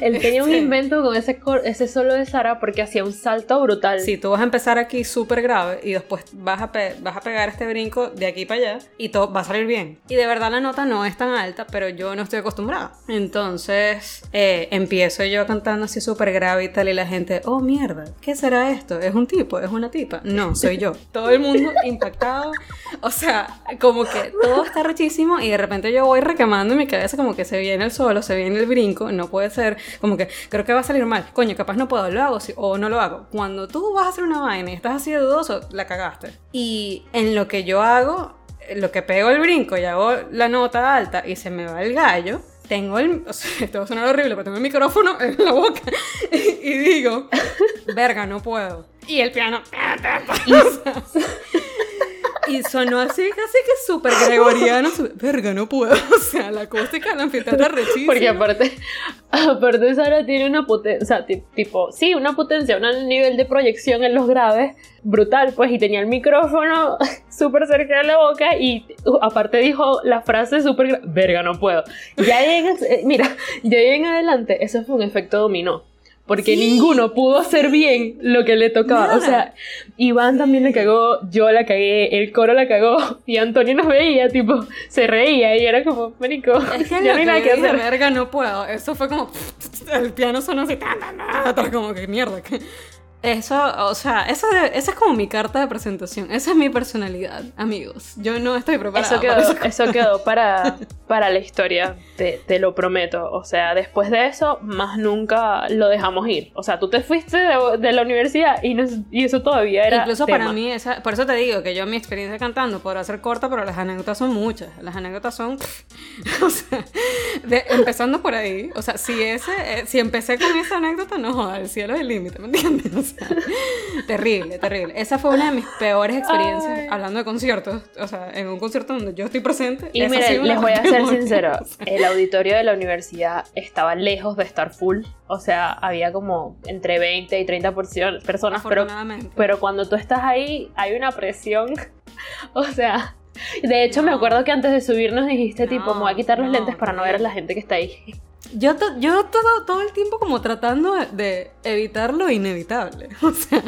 Él tenía un este invento con ese, ese solo de Sara porque hacía un salto brutal. Sí, tú vas a empezar aquí súper grave y después vas a, vas a pegar este brinco de aquí para allá y todo va a salir bien. Y de verdad la nota no es tan alta, pero yo no estoy acostumbrada. Entonces eh, empiezo yo cantando así súper grave y tal y la gente, oh mierda, ¿qué será esto? ¿Es un tipo? ¿Es una tipa? No, soy yo. Todo el mundo impactado. O sea, como que todo está rechísimo y de repente yo voy recamando en mi cabeza como que se viene el solo, se viene el brinco, no puede ser como que creo que va a salir mal, coño, capaz no puedo, lo hago o no lo hago. Cuando tú vas a hacer una vaina y estás así de dudoso, la cagaste. Y en lo que yo hago, lo que pego el brinco y hago la nota alta y se me va el gallo, tengo el. O sea, (laughs) esto va a sonar horrible, pero tengo el micrófono en la boca (laughs) y, digo, verga, no puedo. Y el piano. (laughs) Y sonó así, casi que súper gregoriano. Verga, no puedo. (laughs) O sea, la acústica de la anfiteatro rechísima. Porque aparte, (laughs) aparte Sara tiene una potencia, o sea, tipo, sí, una potencia, un nivel de proyección en los graves brutal, pues, y tenía el micrófono (laughs) súper cerca de la boca y uh, aparte dijo la frase súper, verga, no puedo. Ya en, eh, mira, ya en adelante, eso fue un efecto dominó porque ninguno pudo hacer bien lo que le tocaba. O sea, Iván también le cagó, yo la cagué, el coro la cagó (laughs) y Antonio nos veía, tipo, se reía y era como, marico, es que ya no hay nada que hacer. verga, no puedo. Eso fue como, (laughs) el piano sonó así, como que mierda, que eso, o sea, eso, esa es como mi carta de presentación. Esa es mi personalidad, amigos. Yo no estoy preparada. Eso quedó, para, eso quedó para, para la historia, te, te, lo prometo. O sea, después de eso, más nunca lo dejamos ir. O sea, tú te fuiste de, la universidad y, y, eso todavía era. Incluso para mí, esa, por eso te digo que yo mi experiencia cantando podrá ser corta, pero las anécdotas son muchas. Las anécdotas son. (laughs) o sea, empezando por ahí. O sea, si, ese, eh, si empecé con esa anécdota, no joda, el cielo es el límite, ¿me entiendes? (laughs) terrible, terrible. Esa fue una de mis peores experiencias hablando de conciertos. O sea, en un concierto donde yo estoy presente. Y miren, les voy a ser sincero. (laughs) El auditorio de la universidad estaba lejos de estar full. O sea, había como entre 20 y 30 personas. Pero, pero cuando tú estás ahí, hay una presión. (laughs) O sea, de hecho, me acuerdo que antes de subirnos dijiste, tipo, me voy a quitar los lentes para no ver a la gente que está ahí. Yo, yo todo, todo el tiempo como tratando de evitar lo inevitable. (laughs) O sea,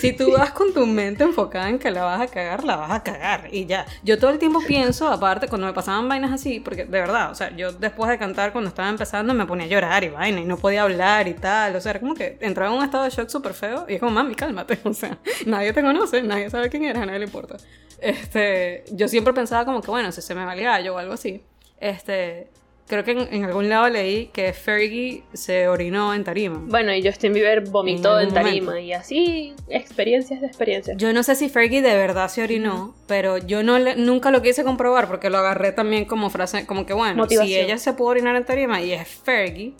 si tú vas con tu mente enfocada en que la vas a cagar, la vas a cagar. Y ya. Yo todo el tiempo pienso, aparte, cuando me pasaban vainas así, porque de verdad, o sea, yo después de cantar, cuando estaba empezando, me ponía a llorar y vaina, y no podía hablar y tal. O sea, era como que entraba en un estado de shock súper feo. Y es como, mami, cálmate. (laughs) O sea, nadie te conoce, nadie sabe quién eres, a nadie le importa. Este, yo siempre pensaba como que, bueno, si se me va el gallo o algo así. Este, Creo que en, algún lado leí que Fergie se orinó en tarima. Bueno, y Justin Bieber vomitó en, tarima. Y así, experiencias de experiencias. Yo no sé si Fergie de verdad se orinó, pero yo no nunca lo quise comprobar porque lo agarré también como frase, como que bueno, si ella se pudo orinar en tarima y es Fergie,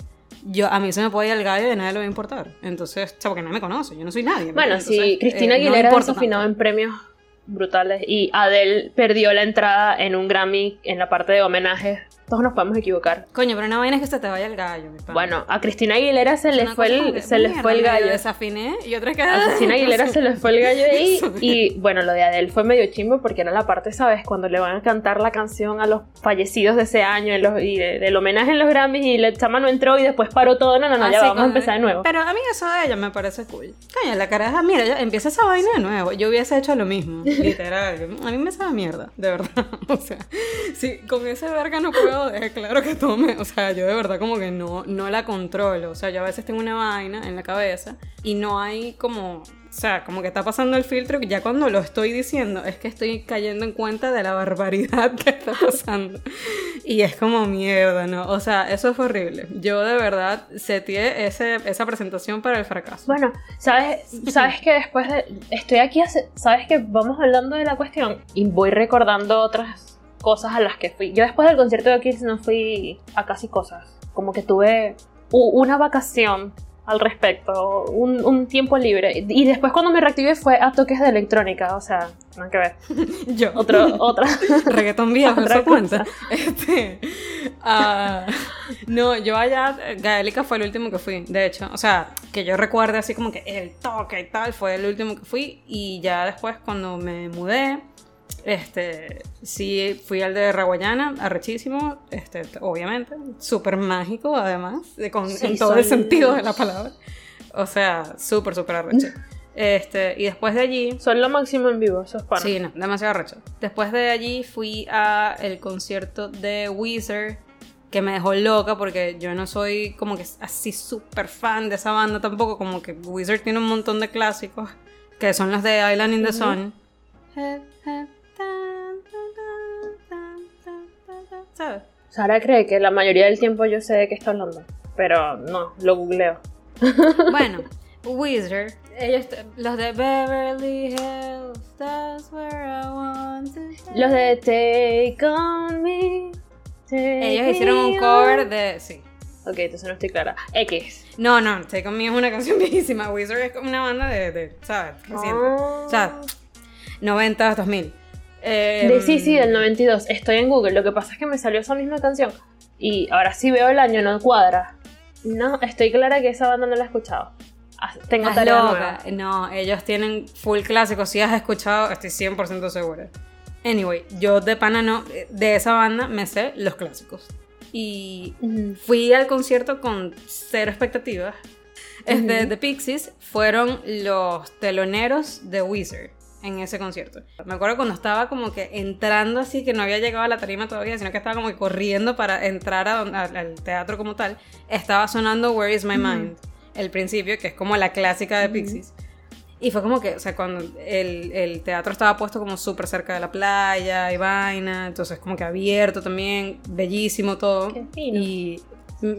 yo, a mí se me puede ir al gallo y a nadie le va a importar. Entonces, o sea, porque nadie me conoce, yo no soy nadie. Bueno, si Cristina eh, Aguilera no desafinado en premios brutales. Y Adele perdió la entrada en un Grammy en la parte de homenajes todos nos podemos equivocar. Coño, pero una vaina es que se te vaya el gallo. Mi pana. Bueno, a Cristina Aguilera se le fue el, se le fue el gallo. desafiné y otra que A (laughs) Cristina Aguilera se le fue el gallo ahí. Y bueno, lo de Adele fue medio chimbo porque era la parte, ¿sabes? Cuando le van a cantar la canción a los fallecidos de ese año y, del homenaje en los Grammys y la chama no entró y después paró todo. No, no, no, ya vamos a empezar de nuevo. Pero a mí eso de ella me parece cool. Coño, la caraja, mira, ya empieza esa vaina de nuevo. Yo hubiese hecho lo mismo, (laughs) literal. A mí me sabe mierda, de verdad. (laughs) O sea, sí, con ese verga no puedo dejar claro que o sea, yo de verdad como que no, no la controlo, o sea, yo a veces tengo una vaina en la cabeza y no hay como, o sea, como que está pasando el filtro que ya cuando lo estoy diciendo es que estoy cayendo en cuenta de la barbaridad (laughs) que está pasando. Y es como mierda, ¿no? O sea, eso fue horrible. Yo de verdad setié ese, esa presentación para el fracaso. Bueno, ¿sabes, sabes que después de... Estoy aquí, sabes que vamos hablando de la cuestión y voy recordando otras cosas a las que fui. Yo después del concierto de Kids no fui a casi cosas. Como que tuve una vacación al respecto, un, tiempo libre. Y después cuando me reactivé fue a toques de electrónica, o sea, nada que ver. (laughs) Yo. Otro, otra. (laughs) Reggaetón viejo, otra cuenta. (laughs) Este, uh, no, yo allá, Gaélica fue el último que fui, de hecho. O sea, que yo recuerde así como que el toque y tal, fue el último que fui. Y ya después cuando me mudé, este, sí, fui al de Raguayana, arrechísimo, este, obviamente, súper mágico además, con, en todo el sentido de la palabra. O sea, súper, súper arrecho. Este, y después de allí... Son lo máximo en vivo, esos panos. Sí, no, demasiado arrecho. Después de allí fui a el concierto de Weezer, que me dejó loca porque yo no soy como que así súper fan de esa banda tampoco, como que Weezer tiene un montón de clásicos, que son los de Island in the Sun. Sara cree que la mayoría del tiempo yo sé de qué está hablando, pero no, lo googleo. (laughs) Bueno, Wizard, ellos, los de Beverly Hills, that's where I want to Los de Take On Me. ellos hicieron un cover de. Sí. Ok, entonces no estoy clara. X. No, no, Take On Me es una canción (laughs) viejísima. Wizard es como una banda de, de ¿sabes? Reciente. O sea, 90, 2000. Eh, de, sí, sí, del 92. Estoy en Google. Lo que pasa es que me salió esa misma canción. Y ahora sí veo el año, no cuadra. No, estoy clara que esa banda no la he escuchado. Tengo tarea nueva. No, ellos tienen full clásicos. Si has escuchado, estoy 100% segura. Anyway, yo de pana no, de esa banda me sé los clásicos. Y fui al concierto con cero expectativas. Este, The Pixies fueron los teloneros de Wizard en ese concierto. Me acuerdo cuando estaba como que entrando así, que no había llegado a la tarima todavía, sino que estaba como que corriendo para entrar al teatro como tal, estaba sonando Where is My Mind, el principio, que es como la clásica de Pixies. Y fue como que, o sea, cuando el, teatro estaba puesto como súper cerca de la playa y vaina, entonces como que abierto también, bellísimo todo. Y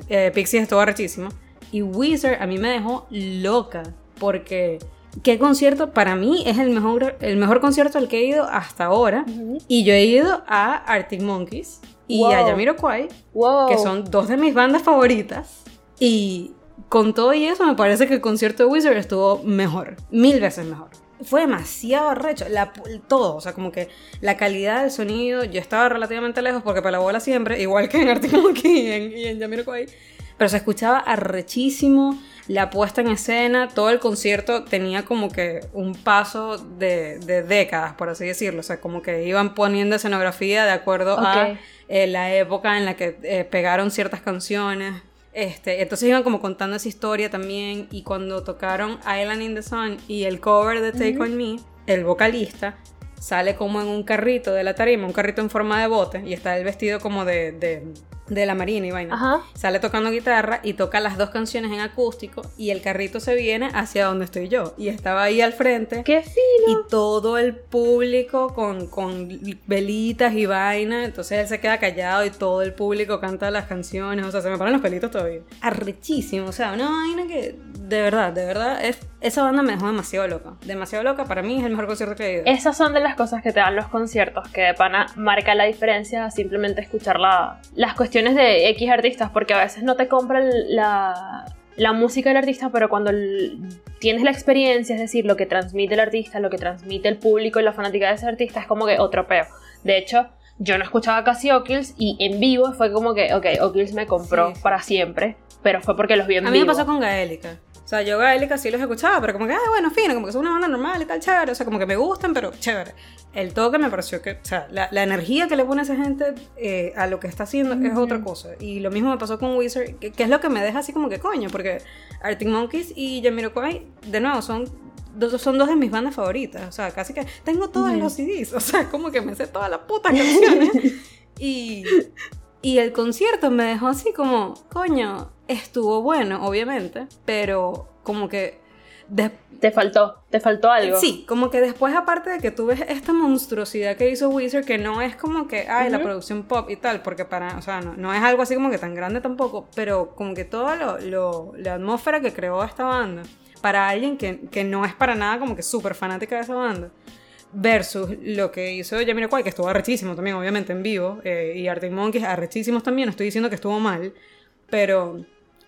eh, Pixies estuvo rechísimo. Y Wizard a mí me dejó loca, porque qué concierto para mí es el mejor, el mejor concierto al que he ido hasta ahora. Y yo he ido a Arctic Monkeys y a Jamiroquai, que son dos de mis bandas favoritas. Y con todo y eso, me parece que el concierto de Wizard estuvo mejor, mil veces mejor. Fue demasiado recho, la, todo, o sea, como que la calidad del sonido, yo estaba relativamente lejos porque para la bola siempre, igual que en Arctic Monkeys y en, y en Jamiroquai, pero se escuchaba arrechísimo la puesta en escena, todo el concierto tenía como que un paso de, décadas, por así decirlo. O sea, como que iban poniendo escenografía de acuerdo a eh, la época en la que eh, pegaron ciertas canciones. Este, entonces iban como contando esa historia también. Y cuando tocaron Island in the Sun y el cover de Take On Me, el vocalista sale como en un carrito de la tarima, un carrito en forma de bote, y está el vestido como de de la Marina y vaina. Sale tocando guitarra y toca las dos canciones en acústico y el carrito se viene hacia donde estoy yo. Y estaba ahí al frente. ¡Qué fino! Y todo el público con, con velitas y vaina. Entonces él se queda callado y todo el público canta las canciones. O sea, se me paran los pelitos todavía. Arrechísimo. O sea, una vaina que de verdad, de verdad, es, esa banda me dejó demasiado loca. Demasiado loca. Para mí es el mejor concierto que he ido. Esas son de las cosas que te dan los conciertos, que de pana marca la diferencia simplemente escuchar la, las cuestiones de X artistas, porque a veces no te compran la, la música del artista, pero cuando tienes la experiencia, es decir, lo que transmite el artista, lo que transmite el público y la fanática de ese artista, es como que otro peo. De hecho, yo no escuchaba casi O'Kills y en vivo fue como que, ok, O'Kills me compró para siempre, pero fue porque los vi en vivo. A mí me pasó con Gaélica. O sea, yo Gaélica sí los escuchaba, pero como que, ah, bueno, fino, como que es una banda normal y tal, chévere. O sea, como que me gustan, pero chévere. El toque me pareció que, o sea, la, energía que le pone esa gente eh, a lo que está haciendo es otra cosa. Y lo mismo me pasó con Wizard, que, es lo que me deja así como que coño, porque Arctic Monkeys y Jamiroquai, de nuevo, son son dos de mis bandas favoritas. O sea, casi que tengo todos los CDs. O sea, como que me sé todas las putas canciones. (laughs) y, y el concierto me dejó así como, coño, estuvo bueno, obviamente, pero como que... Te faltó, te faltó algo. Sí, como que después aparte de que tú ves esta monstruosidad que hizo Wizard, que no es como que, ay, la producción pop y tal, porque para, o sea, no, no, es algo así como que tan grande tampoco, pero como que toda lo, lo, la atmósfera que creó esta banda, para alguien que, que no es para nada como que súper fanática de esa banda, versus lo que hizo Jamiroquai, que estuvo arrechísimo también, obviamente, en vivo, eh, y Arctic Monkeys arrechísimos también, estoy diciendo que estuvo mal, pero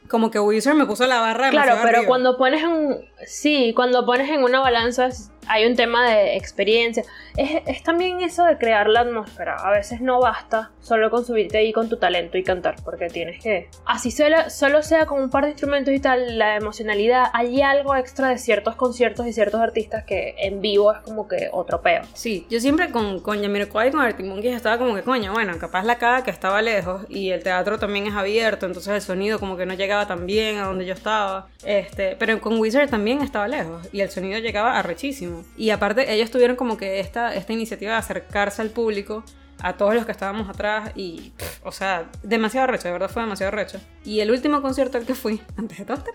como que Wizard me puso la barra Claro, pero cuando pones un... Sí, cuando pones en una balanza hay un tema de experiencia. Es, también eso de crear la atmósfera. A veces no basta solo con subirte ahí con tu talento y cantar, porque tienes que... Así solo, solo sea con un par de instrumentos y tal, la emocionalidad, hay algo extra de ciertos conciertos y ciertos artistas que en vivo es como que otro peo. Sí, yo siempre con, con Yamiroquai y con Arctic Monkeys estaba como que, coño, bueno, capaz la cara que estaba lejos y el teatro también es abierto, entonces el sonido como que no llegaba tan bien a donde yo estaba. Este, pero con Wizard también estaba lejos y el sonido llegaba arrechísimo. Y aparte, ellos tuvieron como que esta, esta iniciativa de acercarse al público, a todos los que estábamos atrás, y, o sea, demasiado recho, de verdad fue demasiado recho. Y el último concierto al que fui, (laughs) antes de todo este,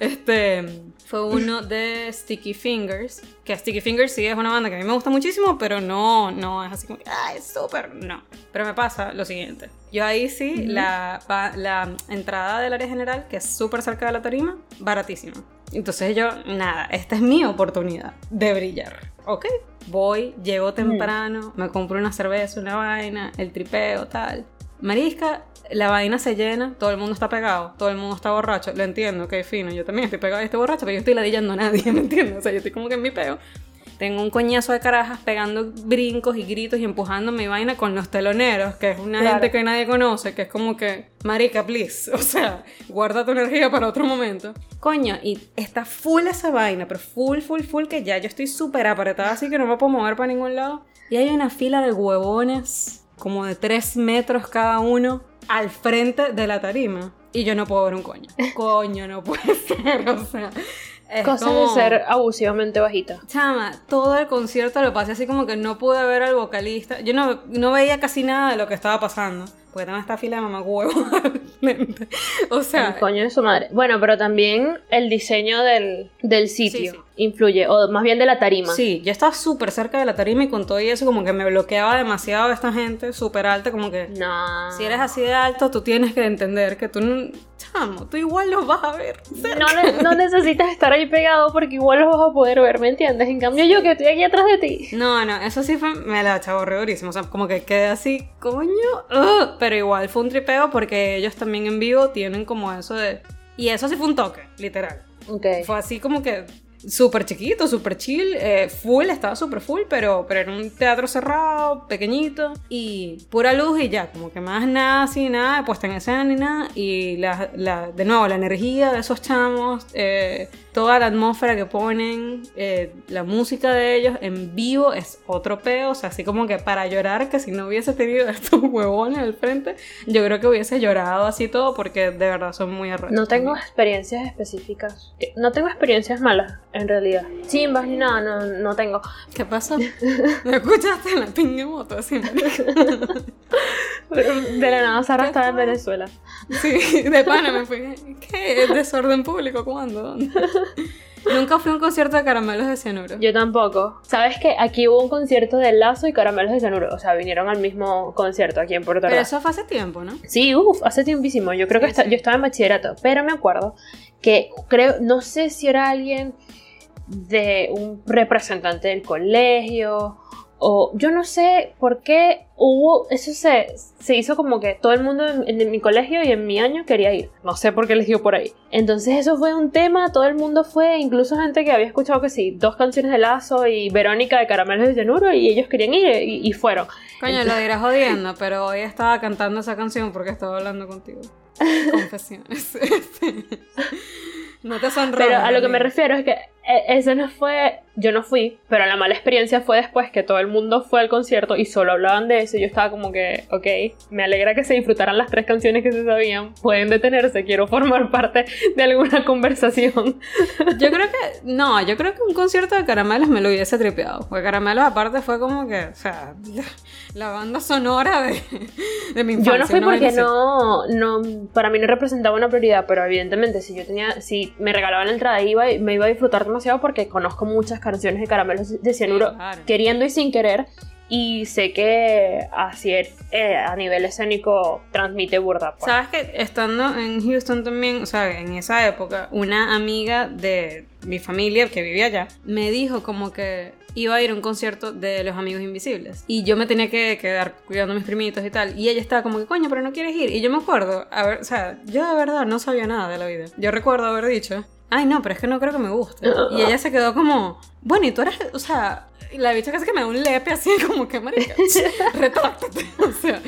(laughs) este fue uno de Sticky Fingers, que Sticky Fingers sí es una banda que a mí me gusta muchísimo, pero no, no es así como, ah, es súper, no. Pero me pasa lo siguiente. Yo ahí sí, la, la entrada del área general, que es súper cerca de la tarima, baratísima. Entonces yo, nada, esta es mi oportunidad de brillar. Ok, voy, llego temprano, me compro una cerveza, una vaina, el tripeo, tal. Marisca, la vaina se llena, todo el mundo está pegado, todo el mundo está borracho, lo entiendo, que fino, yo también estoy pegado y estoy borracho, pero yo estoy ladillando a nadie, (laughs) ¿me entiendes? O sea, yo estoy como que en mi peo. Tengo un coñazo de carajas pegando brincos y gritos y empujando mi vaina con los teloneros, que es una gente que nadie conoce, que es como que, marica, please, (laughs) o sea, guarda tu energía para otro momento. Coño, y está full esa vaina, pero full, full, full, que ya yo estoy súper apretada, así que no me puedo mover para ningún lado. Y hay una fila de huevones, como de 3 metros cada uno, al frente de la tarima. Y yo no puedo ver un coño. (laughs) Coño, no puede (laughs) ser, o sea Cosa de ser abusivamente bajita. Chama, todo el concierto lo pasé así como que no pude ver al vocalista. Yo no, no veía casi nada de lo que estaba pasando. Porque estaba esta fila de mamá huevo. (laughs) o sea. El coño de su madre. Bueno, pero también el diseño del, del sitio influye. O más bien de la tarima. Sí, yo estaba súper cerca de la tarima y con todo y eso, como que me bloqueaba demasiado esta gente súper alta. Como que. No. Si eres así de alto, tú tienes que entender que tú no chamo, tú igual los vas a ver. No, no, necesitas estar ahí pegado porque igual los vas a poder ver, ¿me entiendes? En cambio yo que estoy aquí atrás de ti. No, no, eso sí fue, me la chavo durísimo, o sea, como que quedé así, coño, pero igual fue un tripeo porque ellos también en vivo tienen como eso de... Y eso sí fue un toque, literal. Okay. Fue así como que súper chiquito, súper chill, eh, full, estaba súper full, pero, pero era un teatro cerrado, pequeñito y pura luz y ya, como que más nada así, nada puesta en escena ni nada. Y la, la, de nuevo, la energía de esos chamos, eh, toda la atmósfera que ponen, eh, la música de ellos en vivo es otro peo, o sea, así como que para llorar, que si no hubiese tenido (laughs) estos huevones al frente, yo creo que hubiese llorado así todo porque de verdad son muy arrechos. No tengo experiencias específicas, no tengo experiencias malas, en realidad. Sin ni nada, no, no tengo. ¿Qué pasó? (laughs) ¿Me escuchaste en la pingue moto así? (laughs) de la nada Sara estaba en Venezuela. Sí, de pana me fui. ¿Qué? ¿Es desorden público? ¿Cuándo? ¿Dónde? (laughs) Nunca fui a un concierto de caramelos de cianuro. Yo tampoco. ¿Sabes que Aquí hubo un concierto de Lazo y caramelos de cianuro. O sea, vinieron al mismo concierto aquí en Puerto Rico. Pero eso fue hace tiempo, ¿no? Sí, uff, hace tiempísimo. Yo creo que yo estaba en bachillerato. Pero me acuerdo que creo, no sé si era alguien de un representante del colegio o yo no sé por qué hubo, eso se, se hizo como que todo el mundo en, mi colegio y en mi año quería ir. No sé por qué les dio por ahí. Entonces eso fue un tema, todo el mundo fue, incluso gente que había escuchado que sí, dos canciones de Lazo y Verónica de Caramelos de Cianuro y ellos querían ir y, fueron. Coño, lo dirás jodiendo, pero hoy estaba cantando esa canción porque estaba hablando contigo. (laughs) Confesiones. (laughs) no te sonrojes. Pero a lo que me refiero es que ese no fue, yo no fui, pero la mala experiencia fue después que todo el mundo fue al concierto y solo hablaban de eso y yo estaba como que, ok, me alegra que se disfrutaran las tres canciones que se sabían, pueden detenerse, quiero formar parte de alguna conversación. (laughs) Yo creo que, no, yo creo que un concierto de Caramelos me lo hubiese tripeado, porque Caramelos aparte fue como que, o sea, (laughs) la banda sonora de, de mi infancia. Yo no fui porque no, no, para mí no representaba una prioridad, pero evidentemente si yo tenía, si me regalaban la entrada iba, me iba a disfrutar demasiado porque conozco muchas canciones de caramelos de cianuro queriendo y sin querer y sé que así eh, a nivel escénico transmite burda. Pues. Sabes que estando en Houston también, o sea, en esa época, una amiga de mi familia que vivía allá me dijo como que iba a ir a un concierto de Los Amigos Invisibles. Y yo me tenía que quedar cuidando a mis primitos y tal. Y ella estaba como que, coño, pero no quieres ir. Y yo me acuerdo, a ver, o sea, yo de verdad no sabía nada de la vida. Yo recuerdo haber dicho, ay, no, pero es que no creo que me guste. Y ella se quedó como, bueno, y tú eres, o sea, la bicha casi que me da un lepe así, (laughs) como que marica, retráctate. (laughs) O sea,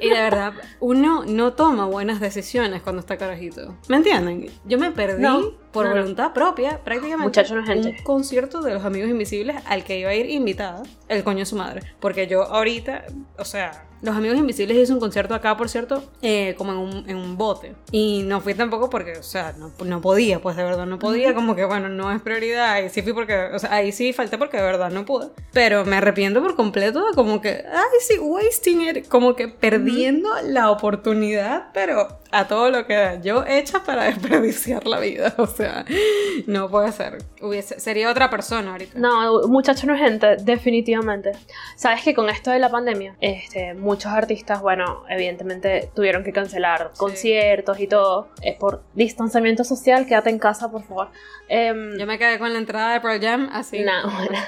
y de verdad, uno no toma buenas decisiones cuando está carajito. ¿Me entienden? Yo me perdí por voluntad propia, prácticamente. Un concierto de los Amigos Invisibles al que iba a ir invitada, el coño de su madre. Porque yo ahorita, o sea, los Amigos Invisibles hizo un concierto acá, por cierto, eh, como en un, en un, bote. Y no fui tampoco porque, o sea, no, no, podía, pues de verdad no podía, como que bueno, no es prioridad. Y sí fui porque, o sea, ahí sí falté porque de verdad no pude. Pero me arrepiento por completo de como que, ay, sí, wasting it, como que perdiendo la oportunidad, pero a todo lo que da. Yo hecha para (laughs) desperdiciar la vida, o sea, no puede ser. Hubiese, sería otra persona ahorita. No, muchacho no es gente, definitivamente. Sabes que con esto de la pandemia, este muchos artistas, bueno, evidentemente tuvieron que cancelar conciertos y todo. Es por distanciamiento social, quédate en casa, por favor. Em, Yo me quedé con la entrada de Pearl Jam, así. No, bueno.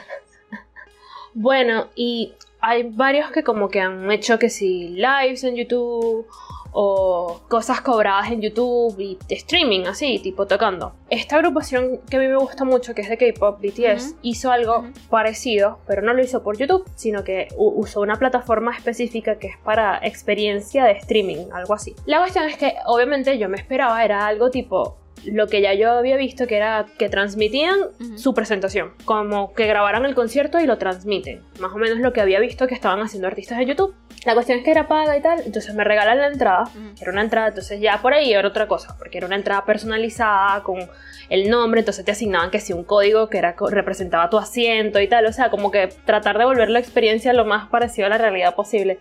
(laughs) bueno, y hay varios que como que han hecho que si lives en YouTube o cosas cobradas en YouTube y streaming, así, tipo tocando. Esta agrupación que a mí me gusta mucho, que es de K-pop, BTS, hizo algo parecido, pero no lo hizo por YouTube, sino que usó una plataforma específica que es para experiencia de streaming, algo así. La cuestión es que, obviamente, yo me esperaba, era algo tipo lo que ya yo había visto que era que transmitían su presentación, como que grabaran el concierto y lo transmiten, más o menos lo que había visto que estaban haciendo artistas de YouTube. La cuestión es que era paga y tal, entonces me regalan la entrada, era una entrada, entonces ya por ahí era otra cosa, porque era una entrada personalizada con el nombre, entonces te asignaban que si un código que era, representaba tu asiento y tal, o sea, como que tratar de volver la experiencia lo más parecido a la realidad posible.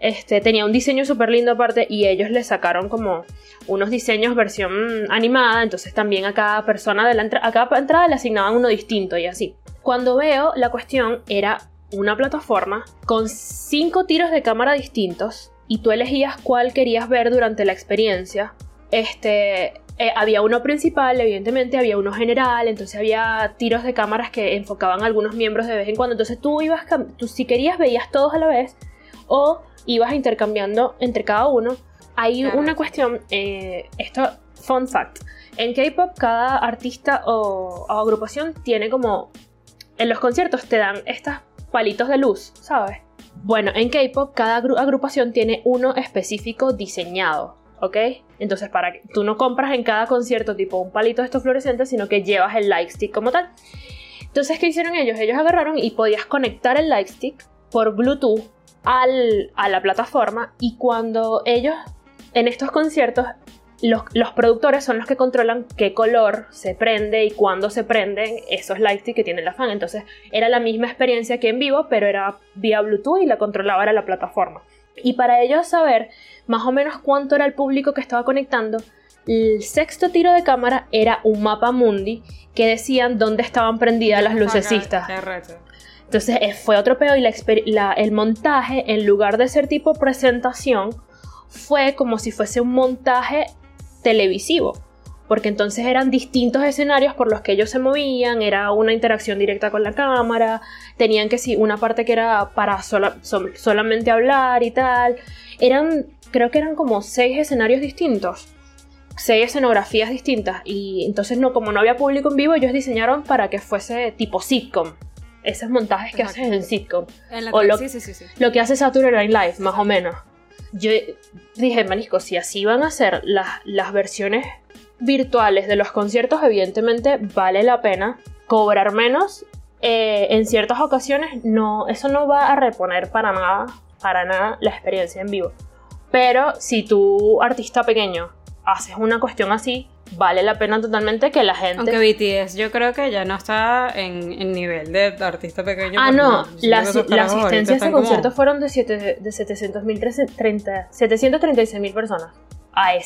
Este, tenía un diseño súper lindo aparte y ellos le sacaron como unos diseños versión animada, entonces también a cada persona de la a cada entrada le asignaban uno distinto y así. Cuando veo la cuestión era una plataforma con cinco tiros de cámara distintos y tú elegías cuál querías ver durante la experiencia. Este, eh, había uno principal, evidentemente, había uno general, entonces había tiros de cámaras que enfocaban a algunos miembros de vez en cuando. Entonces tú ibas, tú si querías veías todos a la vez o ibas intercambiando entre cada uno. Hay una cuestión, eh, esto, fun fact, en K-Pop cada artista o, o agrupación tiene como, en los conciertos te dan estas palitos de luz, ¿sabes? Bueno, en K-pop cada agrupación tiene uno específico diseñado, ¿ok? Entonces, para que tú no compras en cada concierto tipo un palito de estos fluorescentes, sino que llevas el light stick como tal. Entonces, ¿qué hicieron ellos? Ellos agarraron y podías conectar el light stick por Bluetooth al, a la plataforma y cuando ellos en estos conciertos los, productores son los que controlan qué color se prende y cuándo se prenden esos lightsticks que tiene la fan. Entonces era la misma experiencia que en vivo, pero era vía Bluetooth y la controlaba era la plataforma. Y para ellos saber más o menos cuánto era el público que estaba conectando, el sexto tiro de cámara era un mapa mundi que decían dónde estaban prendidas las lucecitas. Entonces eh, fue otro pedo y el montaje, en lugar de ser tipo presentación, fue como si fuese un montaje televisivo. porque entonces eran distintos escenarios por los que ellos se movían, era una interacción directa con la cámara, tenían que sí, una parte que era para solamente hablar y tal. Eran, creo que eran como seis escenarios distintos, seis escenografías distintas, y entonces no, como no había público en vivo, ellos diseñaron para que fuese tipo sitcom. Esos montajes que haces en sitcom. o lo, sí, sí, sí, lo que hace Saturday Night Live, más o menos. Yo dije, manisco, si así van a ser las, las versiones virtuales de los conciertos, evidentemente vale la pena cobrar menos. Eh, en ciertas ocasiones, no, eso no va a reponer para nada, para nada la experiencia en vivo. Pero si tú, artista pequeño, haces una cuestión así, vale la pena totalmente que la gente... Aunque BTS yo creo que ya no está en, en nivel de artista pequeño. Ah, no, la, la asistencia a ese concierto fueron de, siete, de 736 mil personas.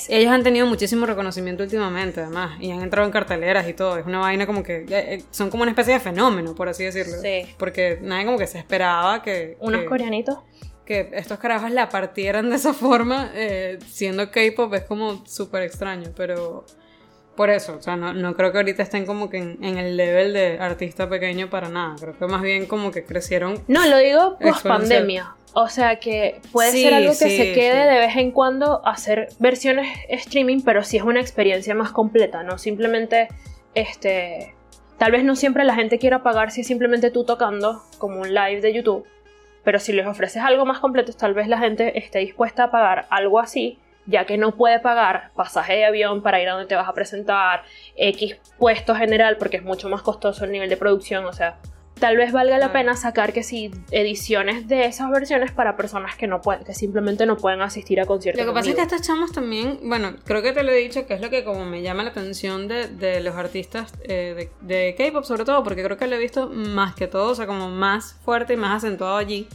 Ellos han tenido muchísimo reconocimiento últimamente, además, y han entrado en carteleras y todo. Es una vaina como que. Eh, eh, son como una especie de fenómeno, por así decirlo. Sí. Porque nadie como que se esperaba que. Unos coreanitos. Que estos carajos la partieran de esa forma, eh, siendo K-pop, es como súper extraño, pero. Por eso, o sea, no, no, creo que ahorita estén como que en, en, el level de artista pequeño para nada. Creo que más bien como que crecieron. No, lo digo post pandemia. O sea que puede ser algo que se quede de vez en cuando hacer versiones streaming, pero sí es una experiencia más completa, no simplemente este tal vez no siempre la gente quiera pagar si es simplemente tú tocando como un live de YouTube, pero si les ofreces algo más completo, tal vez la gente esté dispuesta a pagar algo así, ya que no puede pagar pasaje de avión para ir a donde te vas a presentar, X puesto general porque es mucho más costoso el nivel de producción, o sea, tal vez valga la pena sacar que sí ediciones de esas versiones para personas que no pueden, que simplemente no pueden asistir a conciertos. Lo que pasa es que estos chamos también, bueno, creo que te lo he dicho, que es lo que como me llama la atención de, de los artistas eh, de, de K-pop sobre todo, porque creo que lo he visto más que todo, o sea, como más fuerte y más acentuado allí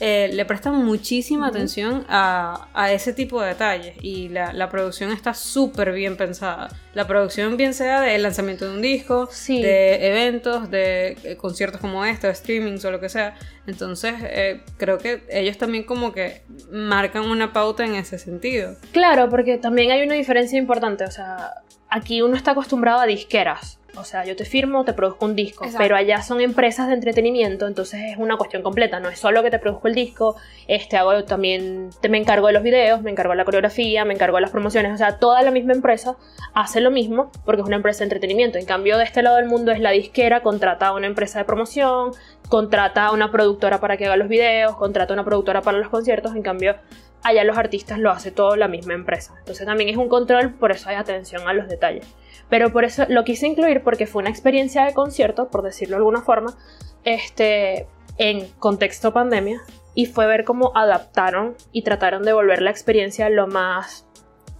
eh, le prestan muchísima atención a, ese tipo de detalles y la, producción está súper bien pensada. La producción bien sea del lanzamiento de un disco, de eventos, de eh, conciertos como este, de streamings o lo que sea. Entonces eh, creo que ellos también como que marcan una pauta en ese sentido. Claro, porque también hay una diferencia importante. O sea, aquí uno está acostumbrado a disqueras o sea, yo te firmo, te produzco un disco, pero allá son empresas de entretenimiento, entonces es una cuestión completa, no es solo que te produzco el disco, este hago también te me encargo de los videos, me encargo de la coreografía, me encargo de las promociones, o sea, toda la misma empresa hace lo mismo porque es una empresa de entretenimiento. En cambio, de este lado del mundo es la disquera, contrata a una empresa de promoción, contrata a una productora para que haga los videos, contrata a una productora para los conciertos, en cambio allá los artistas lo hace todo la misma empresa. Entonces también es un control, por eso hay atención a los detalles. Pero por eso lo quise incluir porque fue una experiencia de concierto, por decirlo de alguna forma, este, en contexto pandemia. Y fue ver cómo adaptaron y trataron de volver la experiencia lo más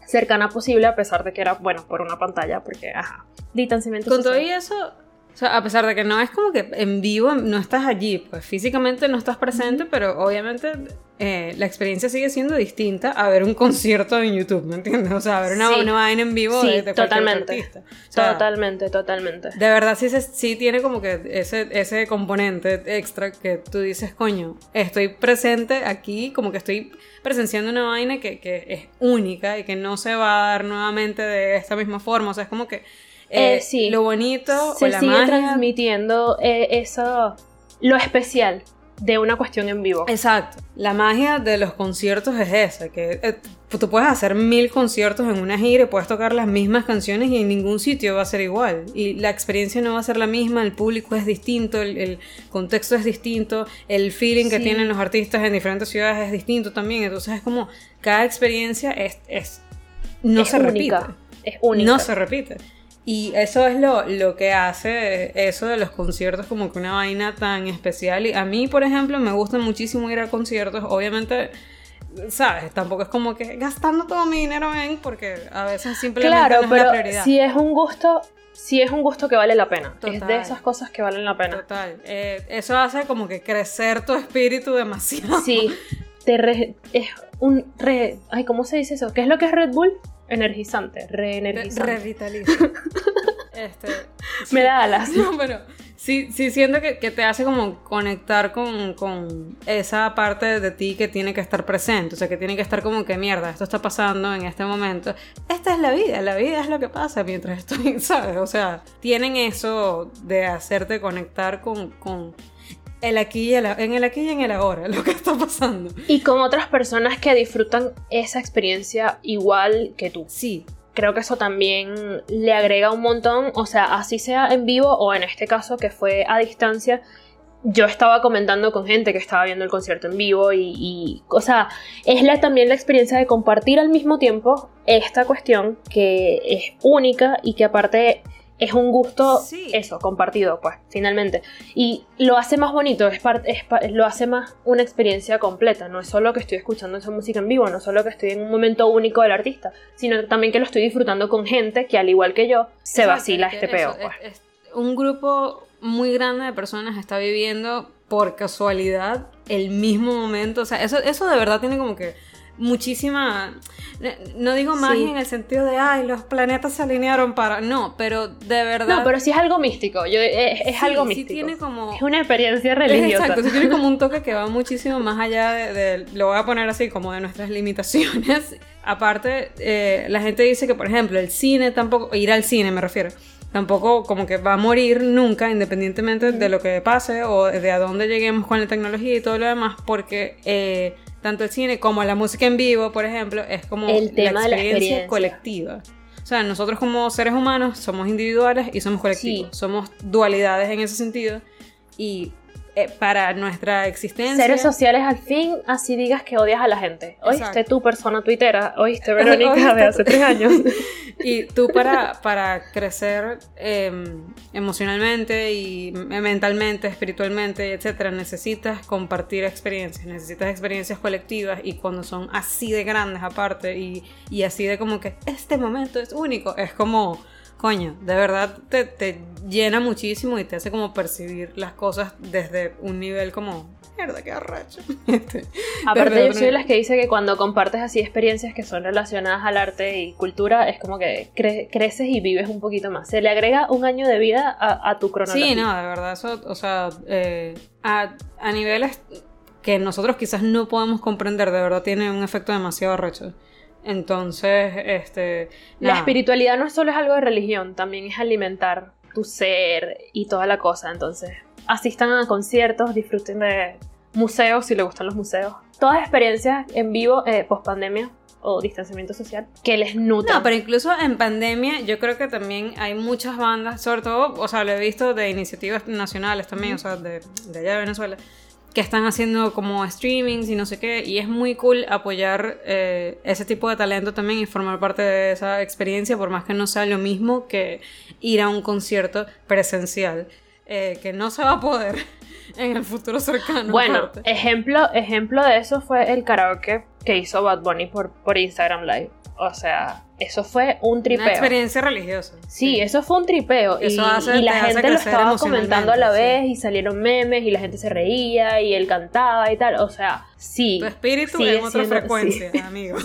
cercana posible, a pesar de que era, bueno, por una pantalla, porque, ajá, distanciamiento Con todo y eso, o sea, a pesar de que no es como que en vivo no estás allí, pues físicamente no estás presente, pero obviamente eh, la experiencia sigue siendo distinta a ver un concierto en YouTube, ¿me entiendes? O sea, a ver una, vaina en vivo de, totalmente, artista. totalmente, totalmente. De verdad sí, sí tiene como que ese, ese componente extra que tú dices, coño, estoy presente aquí, como que estoy presenciando una vaina que, que es única y que no se va a dar nuevamente de esta misma forma. O sea, es como que eh, sí. lo bonito se o la sigue transmitiendo eh, eso, lo especial de una cuestión en vivo. Exacto. La magia de los conciertos es esa, que eh, tú puedes hacer mil conciertos en una gira y puedes tocar las mismas canciones y en ningún sitio va a ser igual. Y la experiencia no va a ser la misma, el público es distinto, el, contexto es distinto, el feeling que tienen los artistas en diferentes ciudades es distinto también. Entonces es como, cada experiencia es... es no se repite. Es única. No se repite. Y eso es lo, lo que hace eso de los conciertos como que una vaina tan especial. Y a mí, por ejemplo, me gusta muchísimo ir a conciertos. Obviamente, ¿sabes? Tampoco es como que gastando todo mi dinero en, porque a veces simplemente claro, no pero es la prioridad. Si es un gusto, si es un gusto que vale la pena. Es de esas cosas que valen la pena. Total. Eh, eso hace como que crecer tu espíritu demasiado. Sí. Te es un re, ay, ¿cómo se dice eso? ¿Qué es lo que es Red Bull? Energizante, reenergizante. Revitaliza. (laughs) este, Me da alas. (laughs) No, pero sí, sí siento que, que te hace como conectar con, con esa parte de ti que tiene que estar presente, o sea, que tiene que estar como que mierda, esto está pasando en este momento. Esta es la vida, la vida es lo que pasa mientras estoy, (laughs) ¿sabes? O sea, tienen eso de hacerte conectar con, con el aquí y el, en el aquí y en el ahora, (laughs) lo que está pasando. Y con otras personas que disfrutan esa experiencia igual que tú. Sí, creo que eso también le agrega un montón, o sea, así sea en vivo o en este caso que fue a distancia. Yo estaba comentando con gente que estaba viendo el concierto en vivo y, y o sea, es la, también la experiencia de compartir al mismo tiempo esta cuestión que es única y que aparte es un gusto, eso, compartido, pues, finalmente. Y lo hace más bonito, es, es lo hace más una experiencia completa. No es solo que estoy escuchando esa música en vivo, no solo que estoy en un momento único del artista, sino también que lo estoy disfrutando con gente que, al igual que yo, se vacila este peo. Pues. un grupo muy grande de personas está viviendo por casualidad el mismo momento. O sea, eso, eso de verdad tiene como que muchísima no digo magia en el sentido de, ay, los planetas se alinearon para... No, pero de verdad... No, pero sí es algo místico. Yo, es, algo místico. Sí tiene como... Es una experiencia religiosa. Exacto, sí tiene como un toque que va (laughs) muchísimo más allá de, Lo voy a poner así, como de nuestras limitaciones. (laughs) Aparte, eh, la gente dice que, por ejemplo, el cine tampoco... Ir al cine, me refiero tampoco como que va a morir nunca, independientemente de lo que pase o de a dónde lleguemos con la tecnología y todo lo demás, porque eh, tanto el cine como la música en vivo, por ejemplo, es como el tema la experiencia, colectiva. O sea, nosotros como seres humanos somos individuales y somos colectivos. Somos dualidades en ese sentido. Y eh, para nuestra existencia. Seres sociales al fin, así digas que odias a la gente. Oíste tu persona tuitera, oíste (laughs) Verónica de hace tres años. (laughs) y tú para, para crecer em, emocionalmente y mentalmente, espiritualmente, etcétera, necesitas compartir experiencias, necesitas experiencias colectivas y cuando son así de grandes aparte y, y así de como que este momento es único, es como coño, de verdad te, llena muchísimo y te hace como percibir las cosas desde un nivel como, mierda, qué arracho. (laughs) Este, Aparte yo soy de las que dice que cuando compartes así experiencias que son relacionadas al arte y cultura, es como que creces y vives un poquito más. Se le agrega un año de vida a, tu cronología. Sí, no, de verdad, eso, o sea, eh, a, a niveles que nosotros quizás no podemos comprender, de verdad tiene un efecto demasiado arrecho. Entonces, este... La espiritualidad no solo es algo de religión, también es alimentar tu ser y toda la cosa. Entonces, asistan a conciertos, disfruten de museos si les gustan los museos. Todas experiencias en vivo eh, post pandemia o distanciamiento social que les nutran. No, pero incluso en pandemia yo creo que también hay muchas bandas, sobre todo, o sea, lo he visto de iniciativas nacionales también, o sea, de, de allá de Venezuela, que están haciendo como streamings y no sé qué, y es muy cool apoyar eh, ese tipo de talento también y formar parte de esa experiencia, por más que no sea lo mismo que ir a un concierto presencial, eh, que no se va a poder (laughs) en el futuro cercano. Bueno, ejemplo, ejemplo de eso fue el karaoke que hizo Bad Bunny por, por Instagram Live. O sea, eso fue un tripeo. Una experiencia religiosa. Sí, eso fue un tripeo. y, la gente lo estaba comentando a la vez y salieron memes y la gente se reía y él cantaba y tal. O sea, sí. Tu espíritu en otra frecuencia, amigo.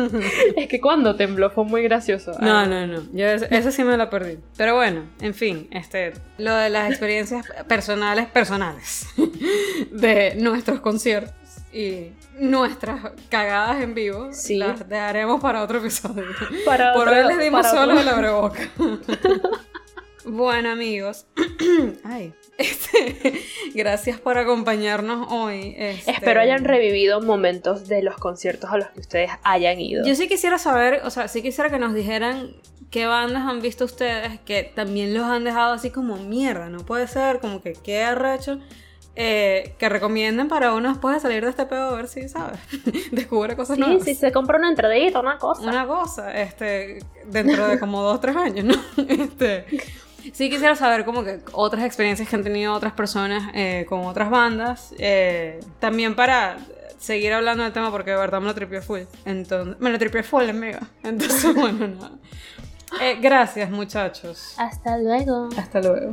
(laughs) es que cuando tembló fue muy gracioso. No, no, no. Yo eso, sí me lo perdí. Pero bueno, en fin, este, lo de las experiencias personales, personales (laughs) de nuestros conciertos y nuestras cagadas en vivo las dejaremos para otro episodio. (laughs) Para Por hoy les dimos solo el boca (laughs) bueno, amigos. (clears throat) Ay. Este, gracias por acompañarnos hoy. Este. Espero hayan revivido momentos de los conciertos a los que ustedes hayan ido. Yo sí quisiera saber, o sea, sí quisiera que nos dijeran qué bandas han visto ustedes que también los han dejado así como mierda. No puede ser, como que qué arrecho eh, que recomienden para uno después de salir de este pedo a ver si, ¿sabes? (laughs) Descubre cosas sí, nuevas. Sí, si se compra una entradita, una cosa. Una cosa, este, dentro de como dos o tres años, ¿no? (laughs) Este, sí quisiera saber como que otras experiencias que han tenido otras personas eh, con otras bandas. Eh, también para seguir hablando del tema porque de verdad me lo tripié full. Entonces, me lo tripié full, amiga. Entonces, (laughs) bueno, nada. gracias, muchachos. Hasta luego. Hasta luego.